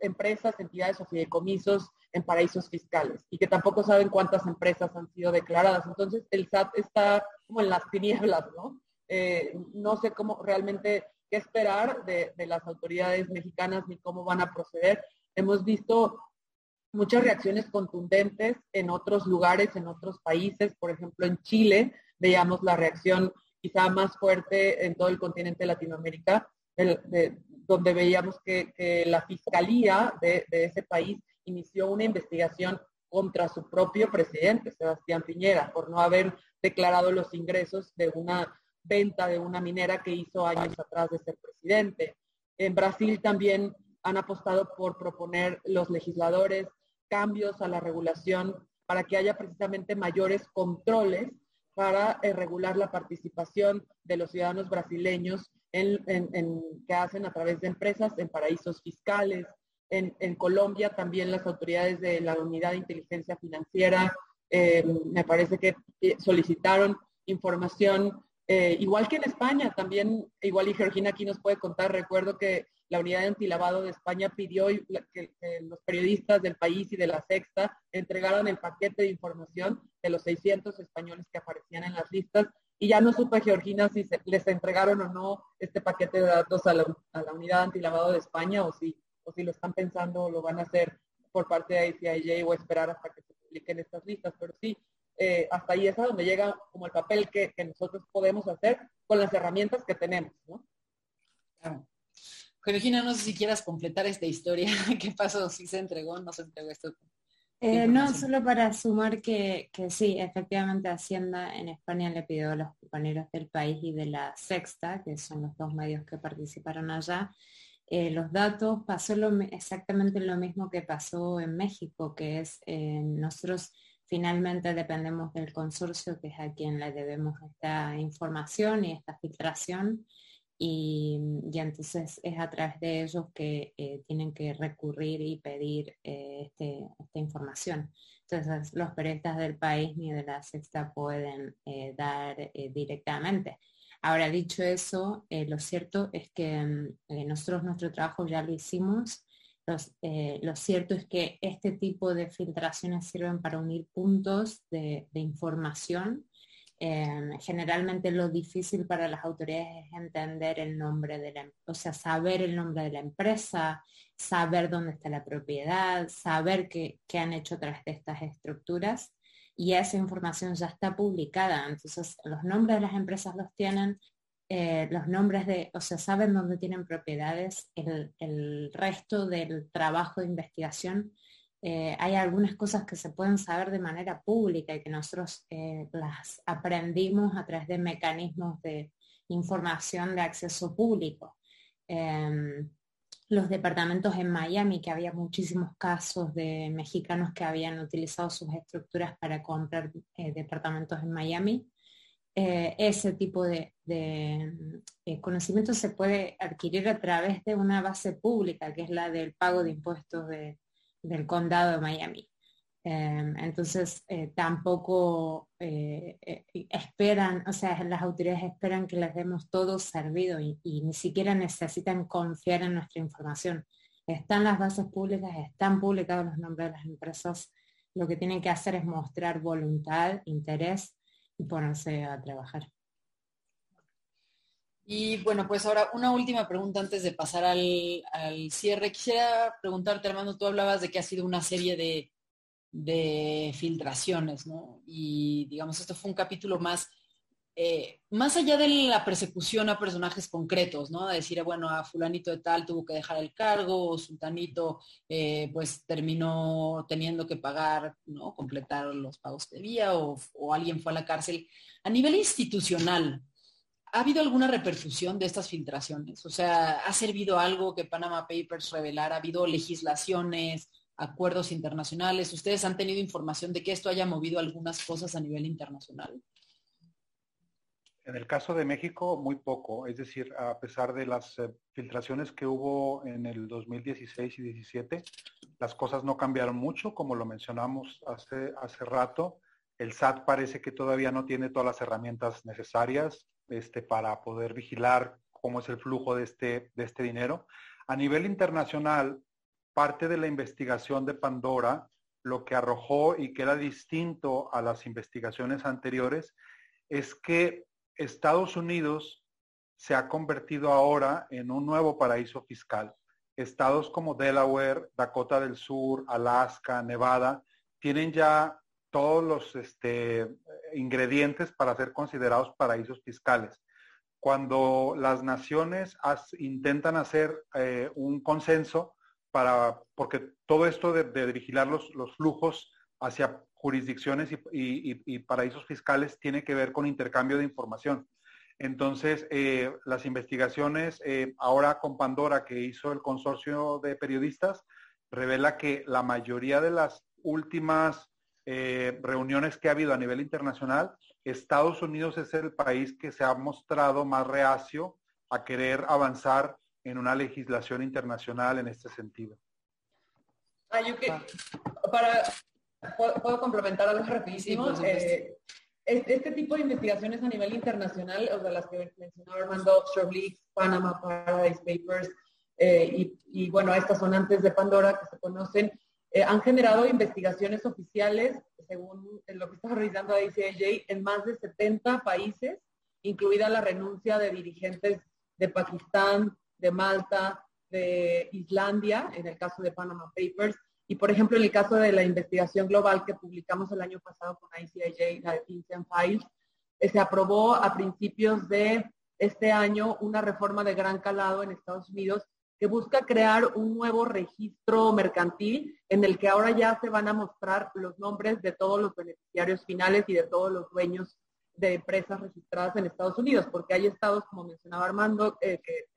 empresas, entidades o fideicomisos en paraísos fiscales y que tampoco saben cuántas empresas han sido declaradas. Entonces, el SAT está como en las tinieblas, ¿no? Eh, no sé cómo realmente qué esperar de, las autoridades mexicanas ni cómo van a proceder. Hemos visto muchas reacciones contundentes en otros lugares, en otros países. Por ejemplo, en Chile veíamos la reacción quizá más fuerte en todo el continente de Latinoamérica, donde veíamos que, la fiscalía de, ese país inició una investigación contra su propio presidente, Sebastián Piñera, por no haber declarado los ingresos de una venta de una minera que hizo años atrás de ser presidente. En Brasil también han apostado por proponer los legisladores cambios a la regulación para que haya precisamente mayores controles para eh, regular la participación de los ciudadanos brasileños en, que hacen a través de empresas en paraísos fiscales. En, Colombia también las autoridades de la Unidad de Inteligencia Financiera eh, me parece que solicitaron información, igual que en España, también, igual y Georgina aquí nos puede contar, recuerdo que la unidad de antilavado de España pidió que, los periodistas del país y de la sexta entregaran el paquete de información de los 600 españoles que aparecían en las listas y ya no supe, Georgina, si les entregaron o no este paquete de datos a la, unidad antilavado de España o si, o si lo están pensando o lo van a hacer por parte de ICIJ o esperar hasta que se publiquen estas listas. Pero sí, eh, hasta ahí es a donde llega como el papel que, nosotros podemos hacer con las herramientas que tenemos. ¿no? Georgina, no sé si quieras completar esta historia. ¿Qué pasó? ¿Si se entregó no se entregó esto? Eh, no, solo para sumar que, sí, efectivamente Hacienda en España le pidió a los compañeros del país y de la Sexta, que son los dos medios que participaron allá, eh, los datos, pasó exactamente lo mismo que pasó en México, que es eh, nosotros finalmente dependemos del consorcio, que es a quien le debemos esta información y esta filtración y, entonces es a través de ellos que eh, tienen que recurrir y pedir eh, este, esta información. Entonces los periodistas del país ni de la sexta pueden eh, dar directamente. Ahora, dicho eso, lo cierto es que mm, nosotros nuestro trabajo ya lo hicimos. lo cierto es que este tipo de filtraciones sirven para unir puntos de información Em, generalmente lo difícil para las autoridades es entender el nombre de la, o sea, saber el nombre de la empresa, saber dónde está la propiedad, saber qué, han hecho a través de estas estructuras y esa información ya está publicada. Entonces, los nombres de las empresas los tienen, eh, los nombres de, o sea, saben dónde tienen propiedades, el resto del trabajo de investigación eh, hay algunas cosas que se pueden saber de manera pública y que nosotros eh, las aprendimos a través de mecanismos de información de acceso público. Em, los departamentos en Miami, que había muchísimos casos de mexicanos que habían utilizado sus estructuras para comprar eh, departamentos en Miami. ese tipo de, de conocimiento se puede adquirir a través de una base pública, que es la del pago de impuestos de, del condado de Miami. Em, entonces, eh, tampoco eh, eh, esperan, o sea, las autoridades esperan que les demos todo servido y, ni siquiera necesitan confiar en nuestra información. Están las bases públicas, están publicados los nombres de las empresas. Lo que tienen que hacer es mostrar voluntad, interés y ponerse a trabajar. Y bueno, pues ahora una última pregunta antes de pasar al, cierre. Quisiera preguntarte, Armando, tú hablabas de que ha sido una serie de, filtraciones, ¿no? Y digamos, esto fue un capítulo más, eh, más allá de la persecución a personajes concretos, ¿no? A decir, bueno, a fulanito de tal tuvo que dejar el cargo, o sultanito eh, pues terminó teniendo que pagar, ¿no? Completar los pagos que debía, o, o alguien fue a la cárcel. A nivel institucional, ¿Ha habido alguna repercusión de estas filtraciones? O sea, ¿ha servido algo que Panama Papers revelara? ¿Ha habido legislaciones, acuerdos internacionales? ¿Ustedes han tenido información de que esto haya movido algunas cosas a nivel internacional? En el caso de México, muy poco. Es decir, a pesar de las eh, filtraciones que hubo en el 2016 y 17, las cosas no cambiaron mucho, como lo mencionamos hace, hace rato. El SAT parece que todavía no tiene todas las herramientas necesarias este, para poder vigilar cómo es el flujo de este, de este dinero. A nivel internacional, parte de la investigación de Pandora, lo que arrojó y que era distinto a las investigaciones anteriores, es que Estados Unidos se ha convertido ahora en un nuevo paraíso fiscal. Estados como Delaware, Dakota del Sur, Alaska, Nevada, tienen ya todos los este, ingredientes para ser considerados paraísos fiscales. Cuando las naciones intentan hacer eh, un consenso para, porque todo esto de, vigilar los, flujos hacia jurisdicciones y, paraísos fiscales tiene que ver con intercambio de información. Entonces, eh, las investigaciones eh, ahora con Pandora que hizo el consorcio de periodistas revela que la mayoría de las últimas eh, reuniones que ha habido a nivel internacional, Estados Unidos es el país que se ha mostrado más reacio a querer avanzar en una legislación internacional en este sentido. Ah, yo que, para, puedo, complementar algo rapidísimo. Eh, este, tipo de investigaciones a nivel internacional, o sea, las que mencionó Armando, Offshore Leaks, Panama Paradise Papers, eh, y, bueno, estas son antes de Pandora, que se conocen, eh, han generado investigaciones oficiales, según lo que está revisando ICIJ, en más de 70 países, incluida la renuncia de dirigentes de Pakistán, de Malta, de Islandia, en el caso de Panama Papers, y por ejemplo, en el caso de la investigación global que publicamos el año pasado con ICIJ, la de Files, eh, se aprobó a principios de este año una reforma de gran calado en Estados Unidos que busca crear un nuevo registro mercantil en el que ahora ya se van a mostrar los nombres de todos los beneficiarios finales y de todos los dueños de empresas registradas en Estados Unidos, porque hay estados, como mencionaba Armando, eh, que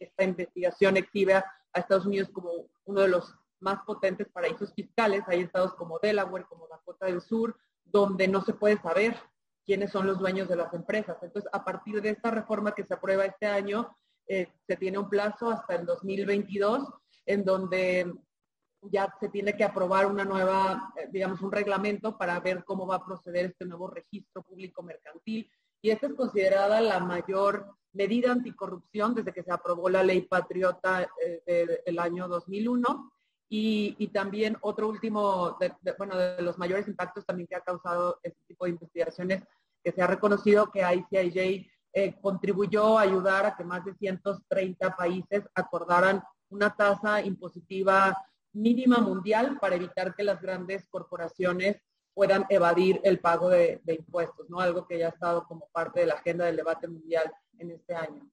esta investigación exhibe a Estados Unidos como uno de los más potentes paraísos fiscales. Hay estados como Delaware, como Dakota del Sur, donde no se puede saber quiénes son los dueños de las empresas. Entonces, a partir de esta reforma que se aprueba este año, eh, se tiene un plazo hasta el 2022, en donde ya se tiene que aprobar una nueva, eh, digamos, un reglamento para ver cómo va a proceder este nuevo registro público mercantil. Y esta es considerada la mayor medida anticorrupción desde que se aprobó la ley patriota eh, del año 2001 y, también otro último, de, bueno, de los mayores impactos también que ha causado este tipo de investigaciones, que se ha reconocido que ICIJ eh, contribuyó a ayudar a que más de 130 países acordaran una tasa impositiva mínima mundial para evitar que las grandes corporaciones puedan evadir el pago de, impuestos, ¿no? Algo que ya ha estado como parte de la agenda del debate mundial en este año.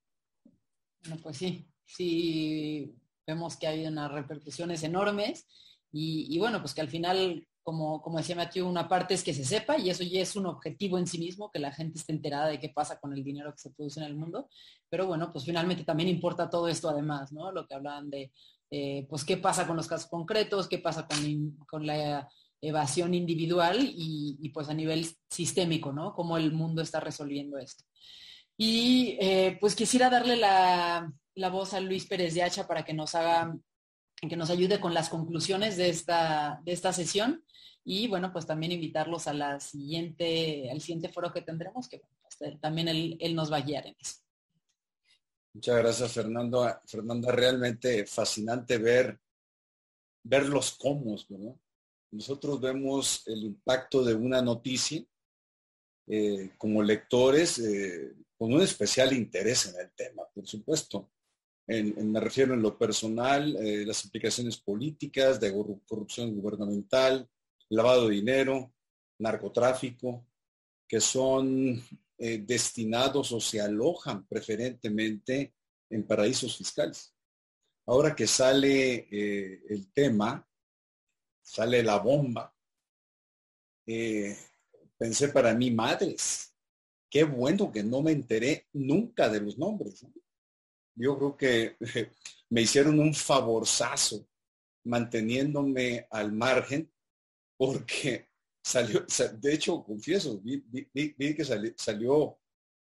Bueno, pues sí, sí, vemos que hay unas repercusiones enormes y, bueno, pues que al final, como, como decía Matthew, una parte es que se sepa y eso ya es un objetivo en sí mismo, que la gente esté enterada de qué pasa con el dinero que se produce en el mundo. Pero bueno, pues finalmente también importa todo esto además, ¿no? Lo que hablaban de, eh, pues qué pasa con los casos concretos, qué pasa con, con la evasión individual y, pues a nivel sistémico, ¿no? Cómo el mundo está resolviendo esto. Y eh, pues quisiera darle la, la voz a Luis Pérez de Hacha para que nos haga, que nos ayude con las conclusiones de esta, de esta sesión. Y bueno, pues también invitarlos a la siguiente, al siguiente foro que tendremos, que pues, también él, nos va a guiar en eso. Muchas gracias, Fernando. Fernanda, realmente fascinante ver, ver los cómo, ¿verdad? Nosotros vemos el impacto de una noticia eh, como lectores eh, con un especial interés en el tema, por supuesto me refiero en lo personal, eh, las implicaciones políticas de corrupción gubernamental, lavado de dinero, narcotráfico, que son eh, destinados o se alojan preferentemente en paraísos fiscales. Ahora que sale eh, el tema, sale la bomba, pensé para mí, madres, qué bueno que no me enteré nunca de los nombres yo creo que me hicieron un favorzazo manteniéndome al margen porque salió, de hecho, confieso, vi, que salió,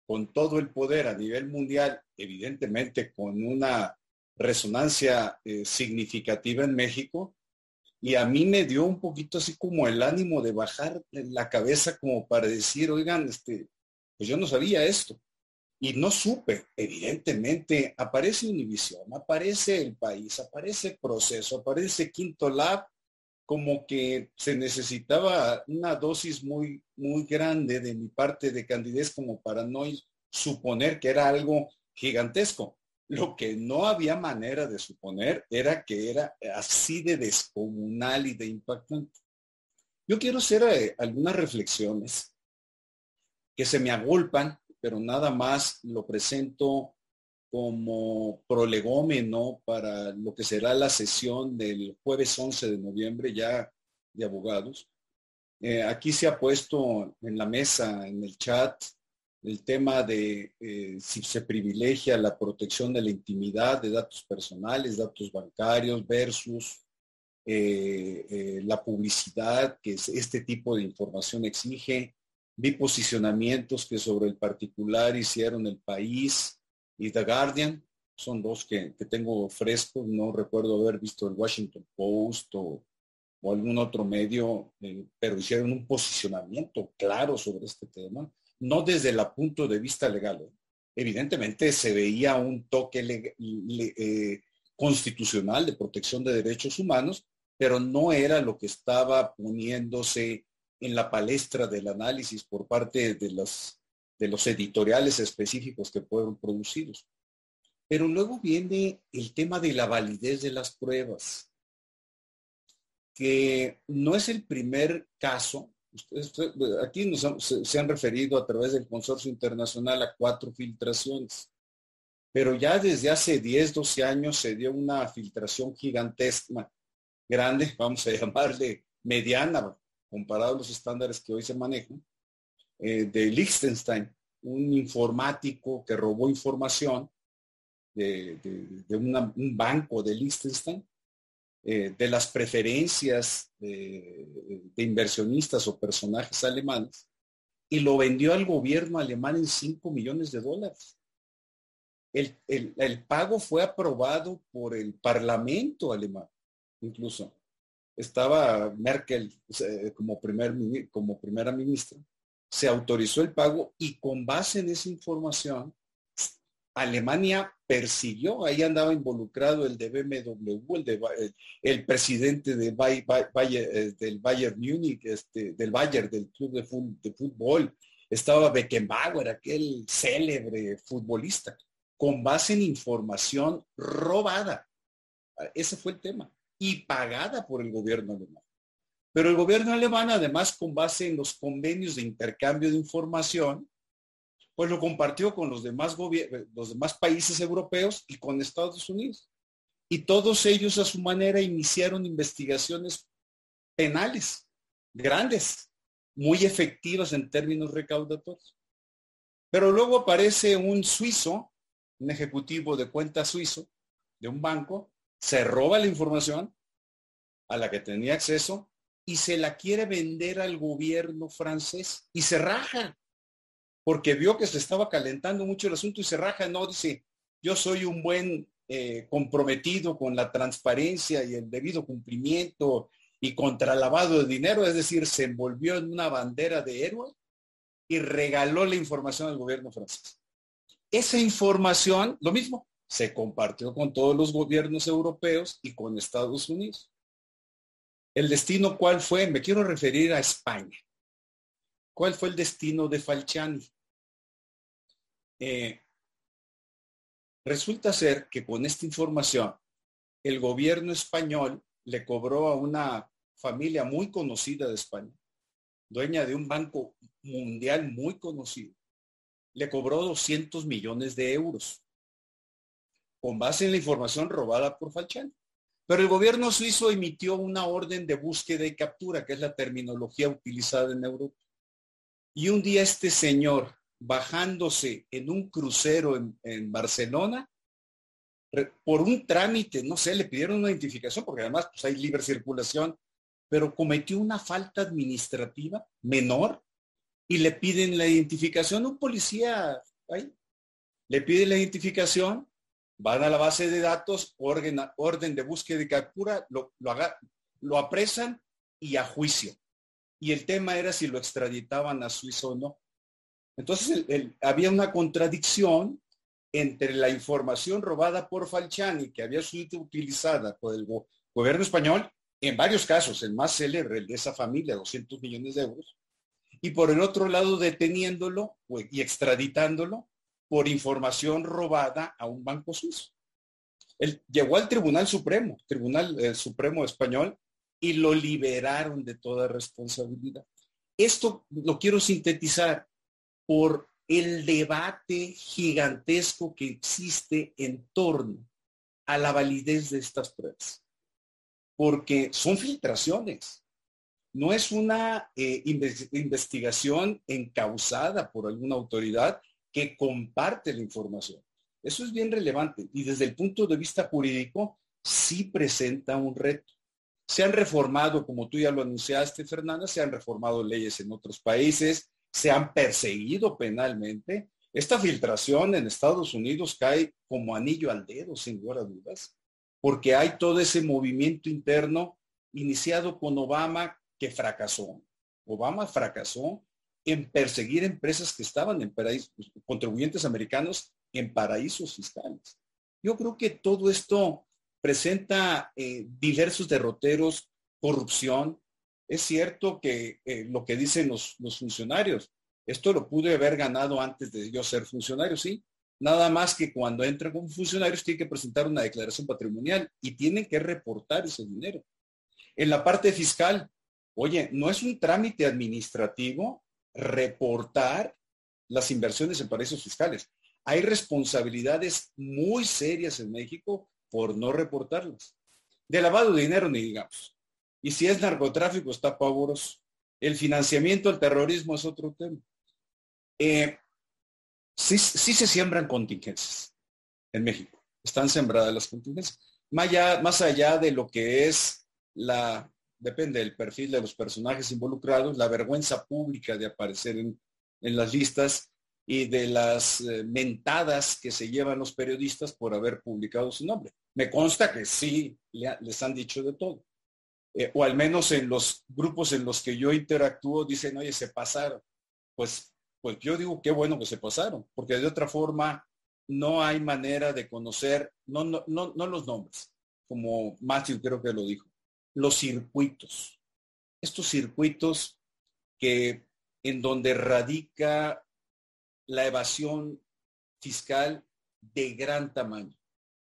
con todo el poder a nivel mundial, evidentemente con una resonancia eh, significativa en México, y a mí me dio un poquito así como el ánimo de bajar la cabeza como para decir, oigan, este, pues yo no sabía esto y no supe, evidentemente, aparece Univisión, aparece el país, aparece proceso, aparece Quinto Lab, como que se necesitaba una dosis muy, muy grande de mi parte de candidez como para no suponer que era algo gigantesco. Lo que no había manera de suponer era que era así de descomunal y de impactante. Yo quiero hacer eh, algunas reflexiones que se me agolpan pero nada más lo presento como prolegómeno para lo que será la sesión del jueves 11 de noviembre ya de abogados. Eh, aquí se ha puesto en la mesa, en el chat, el tema de eh, si se privilegia la protección de la intimidad de datos personales, datos bancarios versus eh, la publicidad que este tipo de información exige Vi posicionamientos que sobre el particular hicieron el país y The Guardian. Son dos que, tengo frescos. No recuerdo haber visto el Washington Post o, o algún otro medio, eh, pero hicieron un posicionamiento claro sobre este tema, no desde el punto de vista legal. ¿eh? Evidentemente se veía un toque eh, constitucional de protección de derechos humanos, pero no era lo que estaba poniéndose en la palestra del análisis por parte de los, de los editoriales específicos que fueron producidos. Pero luego viene el tema de la validez de las pruebas que no es el primer caso. aquí se, han referido a través del consorcio internacional a cuatro filtraciones, pero ya desde hace 10, 12 años se dio una filtración gigantesca, grande, vamos a llamarle mediana, comparado a los estándares que hoy se manejan, eh, de Liechtenstein, un informático que robó información de, un banco de Liechtenstein eh, de las preferencias de, inversionistas o personajes alemanes y lo vendió al gobierno alemán en 5 millones de dólares. El, pago fue aprobado por el Parlamento alemán, incluso. Estaba Merkel como, primer, como primera ministra. Se autorizó el pago y con base en esa información Alemania persiguió, ahí andaba involucrado el de BMW, el, de, el, presidente de eh, del Bayern Múnich, este, del Bayern, del club de, fútbol, estaba Beckenbauer, aquel célebre futbolista, con base en información robada. Ese fue el tema. Y pagada por el gobierno alemán. Pero el gobierno alemán, además, con base en los convenios de intercambio de información, pues lo compartió con los demás, países europeos y con Estados Unidos. Y todos ellos a su manera iniciaron investigaciones penales, grandes, muy efectivas en términos recaudatorios. Pero luego aparece un suizo, un ejecutivo de cuenta suizo de un banco, se roba la información a la que tenía acceso y se la quiere vender al gobierno francés y se raja porque vio que se estaba calentando mucho el asunto y se raja, no, dice, yo soy un buen eh, comprometido con la transparencia y el debido cumplimiento y contra lavado de dinero, es decir, se envolvió en una bandera de héroe y regaló la información al gobierno francés. Esa información, lo mismo, se compartió con todos los gobiernos europeos y con Estados Unidos. ¿El destino cuál fue? Me quiero referir a España. ¿Cuál fue el destino de Falciani? Eh, resulta ser que con esta información, el gobierno español le cobró a una familia muy conocida de España, dueña de un banco mundial muy conocido, le cobró 200 millones de euros con base en la información robada por Falciani. Pero el gobierno suizo emitió una orden de búsqueda y captura, que es la terminología utilizada en Europa. Y un día este señor, bajándose en un crucero en, Barcelona, por un trámite, no sé, le pidieron una identificación, porque además pues, hay libre circulación, pero cometió una falta administrativa menor y le piden la identificación. Un policía le pide la identificación, van a la base de datos, orden, orden de búsqueda y captura, lo, apresan y a juicio y el tema era si lo extraditaban a Suiza o no. Entonces había una contradicción entre la información robada por Falciani, que había sido utilizada por el gobierno español, en varios casos, el más célebre, el de esa familia, 200 millones de euros, y por el otro lado deteniéndolo y extraditándolo por información robada a un banco suizo. Él llegó al Tribunal Supremo, Tribunal eh, Supremo Español, y lo liberaron de toda responsabilidad. Esto lo quiero sintetizar por el debate gigantesco que existe en torno a la validez de estas pruebas. Porque son filtraciones. No es una eh, investigación encausada por alguna autoridad que comparte la información. Eso es bien relevante y desde el punto de vista jurídico sí presenta un reto. Se han reformado, como tú ya lo anunciaste, Fernanda, se han reformado leyes en otros países, se han perseguido penalmente. Esta filtración en Estados Unidos cae como anillo al dedo, sin lugar a dudas, porque hay todo ese movimiento interno iniciado con Obama que fracasó. Obama fracasó en perseguir empresas que estaban en paraísos, contribuyentes americanos en paraísos fiscales. Yo creo que todo esto presenta eh, diversos derroteros, corrupción. Es cierto que eh, lo que dicen los, los funcionarios, esto lo pude haber ganado antes de yo ser funcionario, sí. Nada más que cuando entran como funcionarios tienen que presentar una declaración patrimonial y tienen que reportar ese dinero. En la parte fiscal, oye, no es un trámite administrativo reportar las inversiones en paraísos fiscales. Hay responsabilidades muy serias en México por no reportarlas. De lavado de dinero ni digamos. Y si es narcotráfico está pavoroso. El financiamiento al terrorismo es otro tema. Eh, sí, se siembran contingencias en México. Están sembradas las contingencias. Más allá, más allá de lo que es la, depende del perfil de los personajes involucrados, la vergüenza pública de aparecer en, las listas y de las eh, mentadas que se llevan los periodistas por haber publicado su nombre. Me consta que sí les han dicho de todo. Eh, o al menos en los grupos en los que yo interactúo dicen, oye, se pasaron. Pues, pues yo digo, qué bueno que se pasaron, porque de otra forma no hay manera de conocer, no, no, no, no los nombres, como Matthew creo que lo dijo los circuitos. Estos circuitos que en donde radica la evasión fiscal de gran tamaño,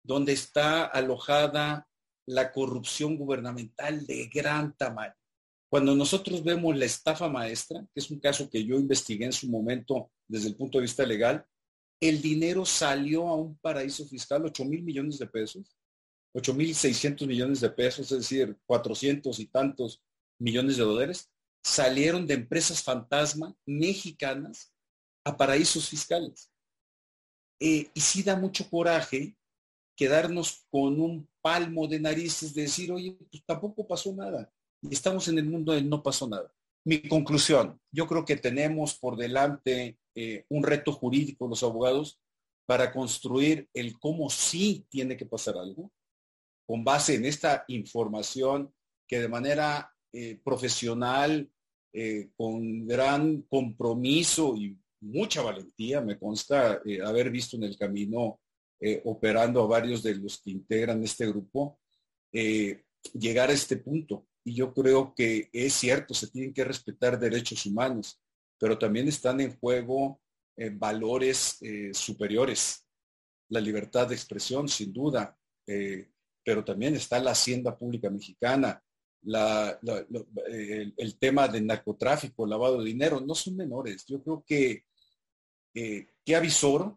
donde está alojada la corrupción gubernamental de gran tamaño. Cuando nosotros vemos la estafa maestra, que es un caso que yo investigué en su momento desde el punto de vista legal, el dinero salió a un paraíso fiscal, 8 mil millones de pesos, 8.600 millones de pesos, es decir, 400 y tantos millones de dólares, salieron de empresas fantasma mexicanas a paraísos fiscales. Eh, y sí da mucho coraje quedarnos con un palmo de narices de decir, oye, pues tampoco pasó nada. Y estamos en el mundo del no pasó nada. Mi conclusión, yo creo que tenemos por delante eh, un reto jurídico los abogados para construir el cómo sí tiene que pasar algo, con base en esta información que de manera eh, profesional, eh, con gran compromiso y mucha valentía, me consta eh, haber visto en el camino operando a varios de los que integran este grupo, llegar a este punto. Y yo creo que es cierto, se tienen que respetar derechos humanos, pero también están en juego valores superiores. La libertad de expresión, sin duda, pero también está la hacienda pública mexicana, el, tema del narcotráfico, lavado de dinero, no son menores. Yo creo que, eh, que avisor,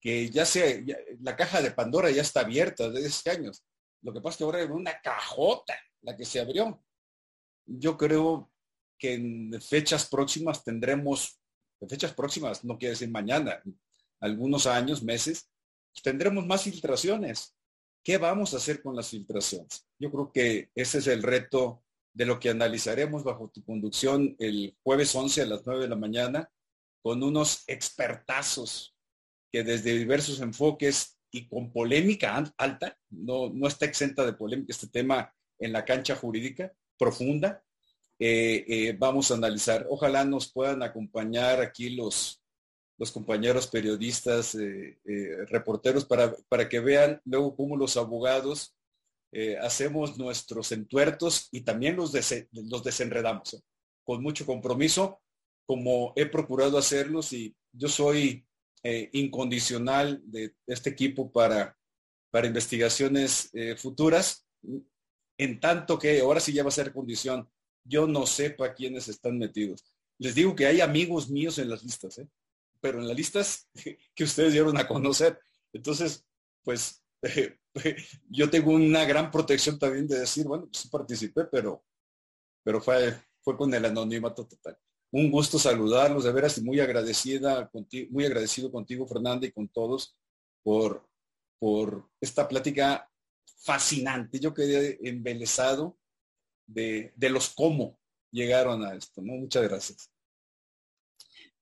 que ya sea, la caja de Pandora ya está abierta desde hace años. Lo que pasa es que ahora es una cajota la que se abrió. Yo creo que en fechas próximas tendremos, en fechas próximas, no quiere decir mañana, algunos años, meses, tendremos más filtraciones. ¿Qué vamos a hacer con las filtraciones? Yo creo que ese es el reto de lo que analizaremos bajo tu conducción el jueves 11 a las 9 de la mañana con unos expertazos que desde diversos enfoques y con polémica alta, no, no está exenta de polémica este tema en la cancha jurídica profunda, eh, eh, vamos a analizar. Ojalá nos puedan acompañar aquí los, los compañeros periodistas, eh, eh, reporteros, para, para, que vean luego cómo los abogados eh, hacemos nuestros entuertos y también los, desenredamos, con mucho compromiso, como he procurado hacerlos y yo soy incondicional de este equipo para, para investigaciones futuras, en tanto que ahora sí ya va a ser condición, yo no sepa quiénes están metidos. Les digo que hay amigos míos en las listas. Pero en las listas que ustedes dieron a conocer. Entonces, pues yo tengo una gran protección también de decir, bueno, pues participé, pero, pero fue, fue con el anonimato total. Un gusto saludarlos, de veras, y muy agradecida contigo, muy agradecido contigo, Fernanda, y con todos por, por esta plática fascinante. Yo quedé embelesado de, de los cómo llegaron a esto, ¿no? Muchas gracias.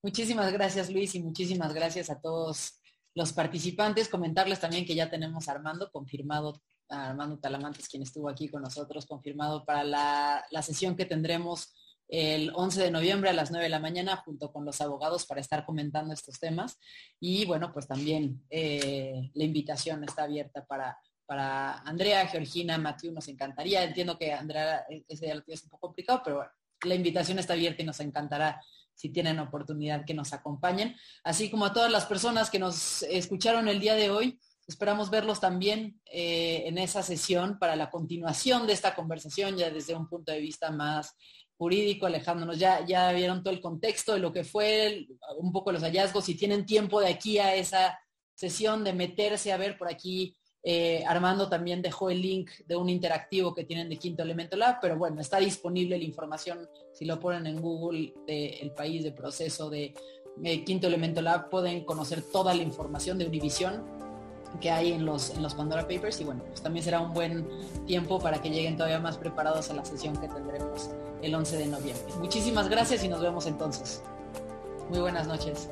Muchísimas gracias Luis y muchísimas gracias a todos los participantes. Comentarles también que ya tenemos Armando confirmado Armando Talamantes, quien estuvo aquí con nosotros, confirmado para la, la sesión que tendremos el 11 de noviembre a las 9 de la mañana junto con los abogados para estar comentando estos temas. Y bueno, pues también eh, la invitación está abierta para, para Andrea, Georgina, Matthew, nos encantaría. Entiendo que Andrea ese día lo es un poco complicado, pero bueno, la invitación está abierta y nos encantará si tienen oportunidad que nos acompañen. Así como a todas las personas que nos escucharon el día de hoy, esperamos verlos también eh, en esa sesión para la continuación de esta conversación, ya desde un punto de vista más jurídico, alejándonos. Ya, ya vieron todo el contexto de lo que fue, un poco los hallazgos, si tienen tiempo de aquí a esa sesión de meterse a ver por aquí. Eh, Armando también dejó el link de un interactivo que tienen de Quinto Elemento Lab, pero bueno, está disponible la información, si lo ponen en Google, del país de proceso de eh, Quinto Elemento Lab, pueden conocer toda la información de Univision que hay en los, en los Pandora Papers y bueno, pues también será un buen tiempo para que lleguen todavía más preparados a la sesión que tendremos el 11 de noviembre. Muchísimas gracias y nos vemos entonces. Muy buenas noches.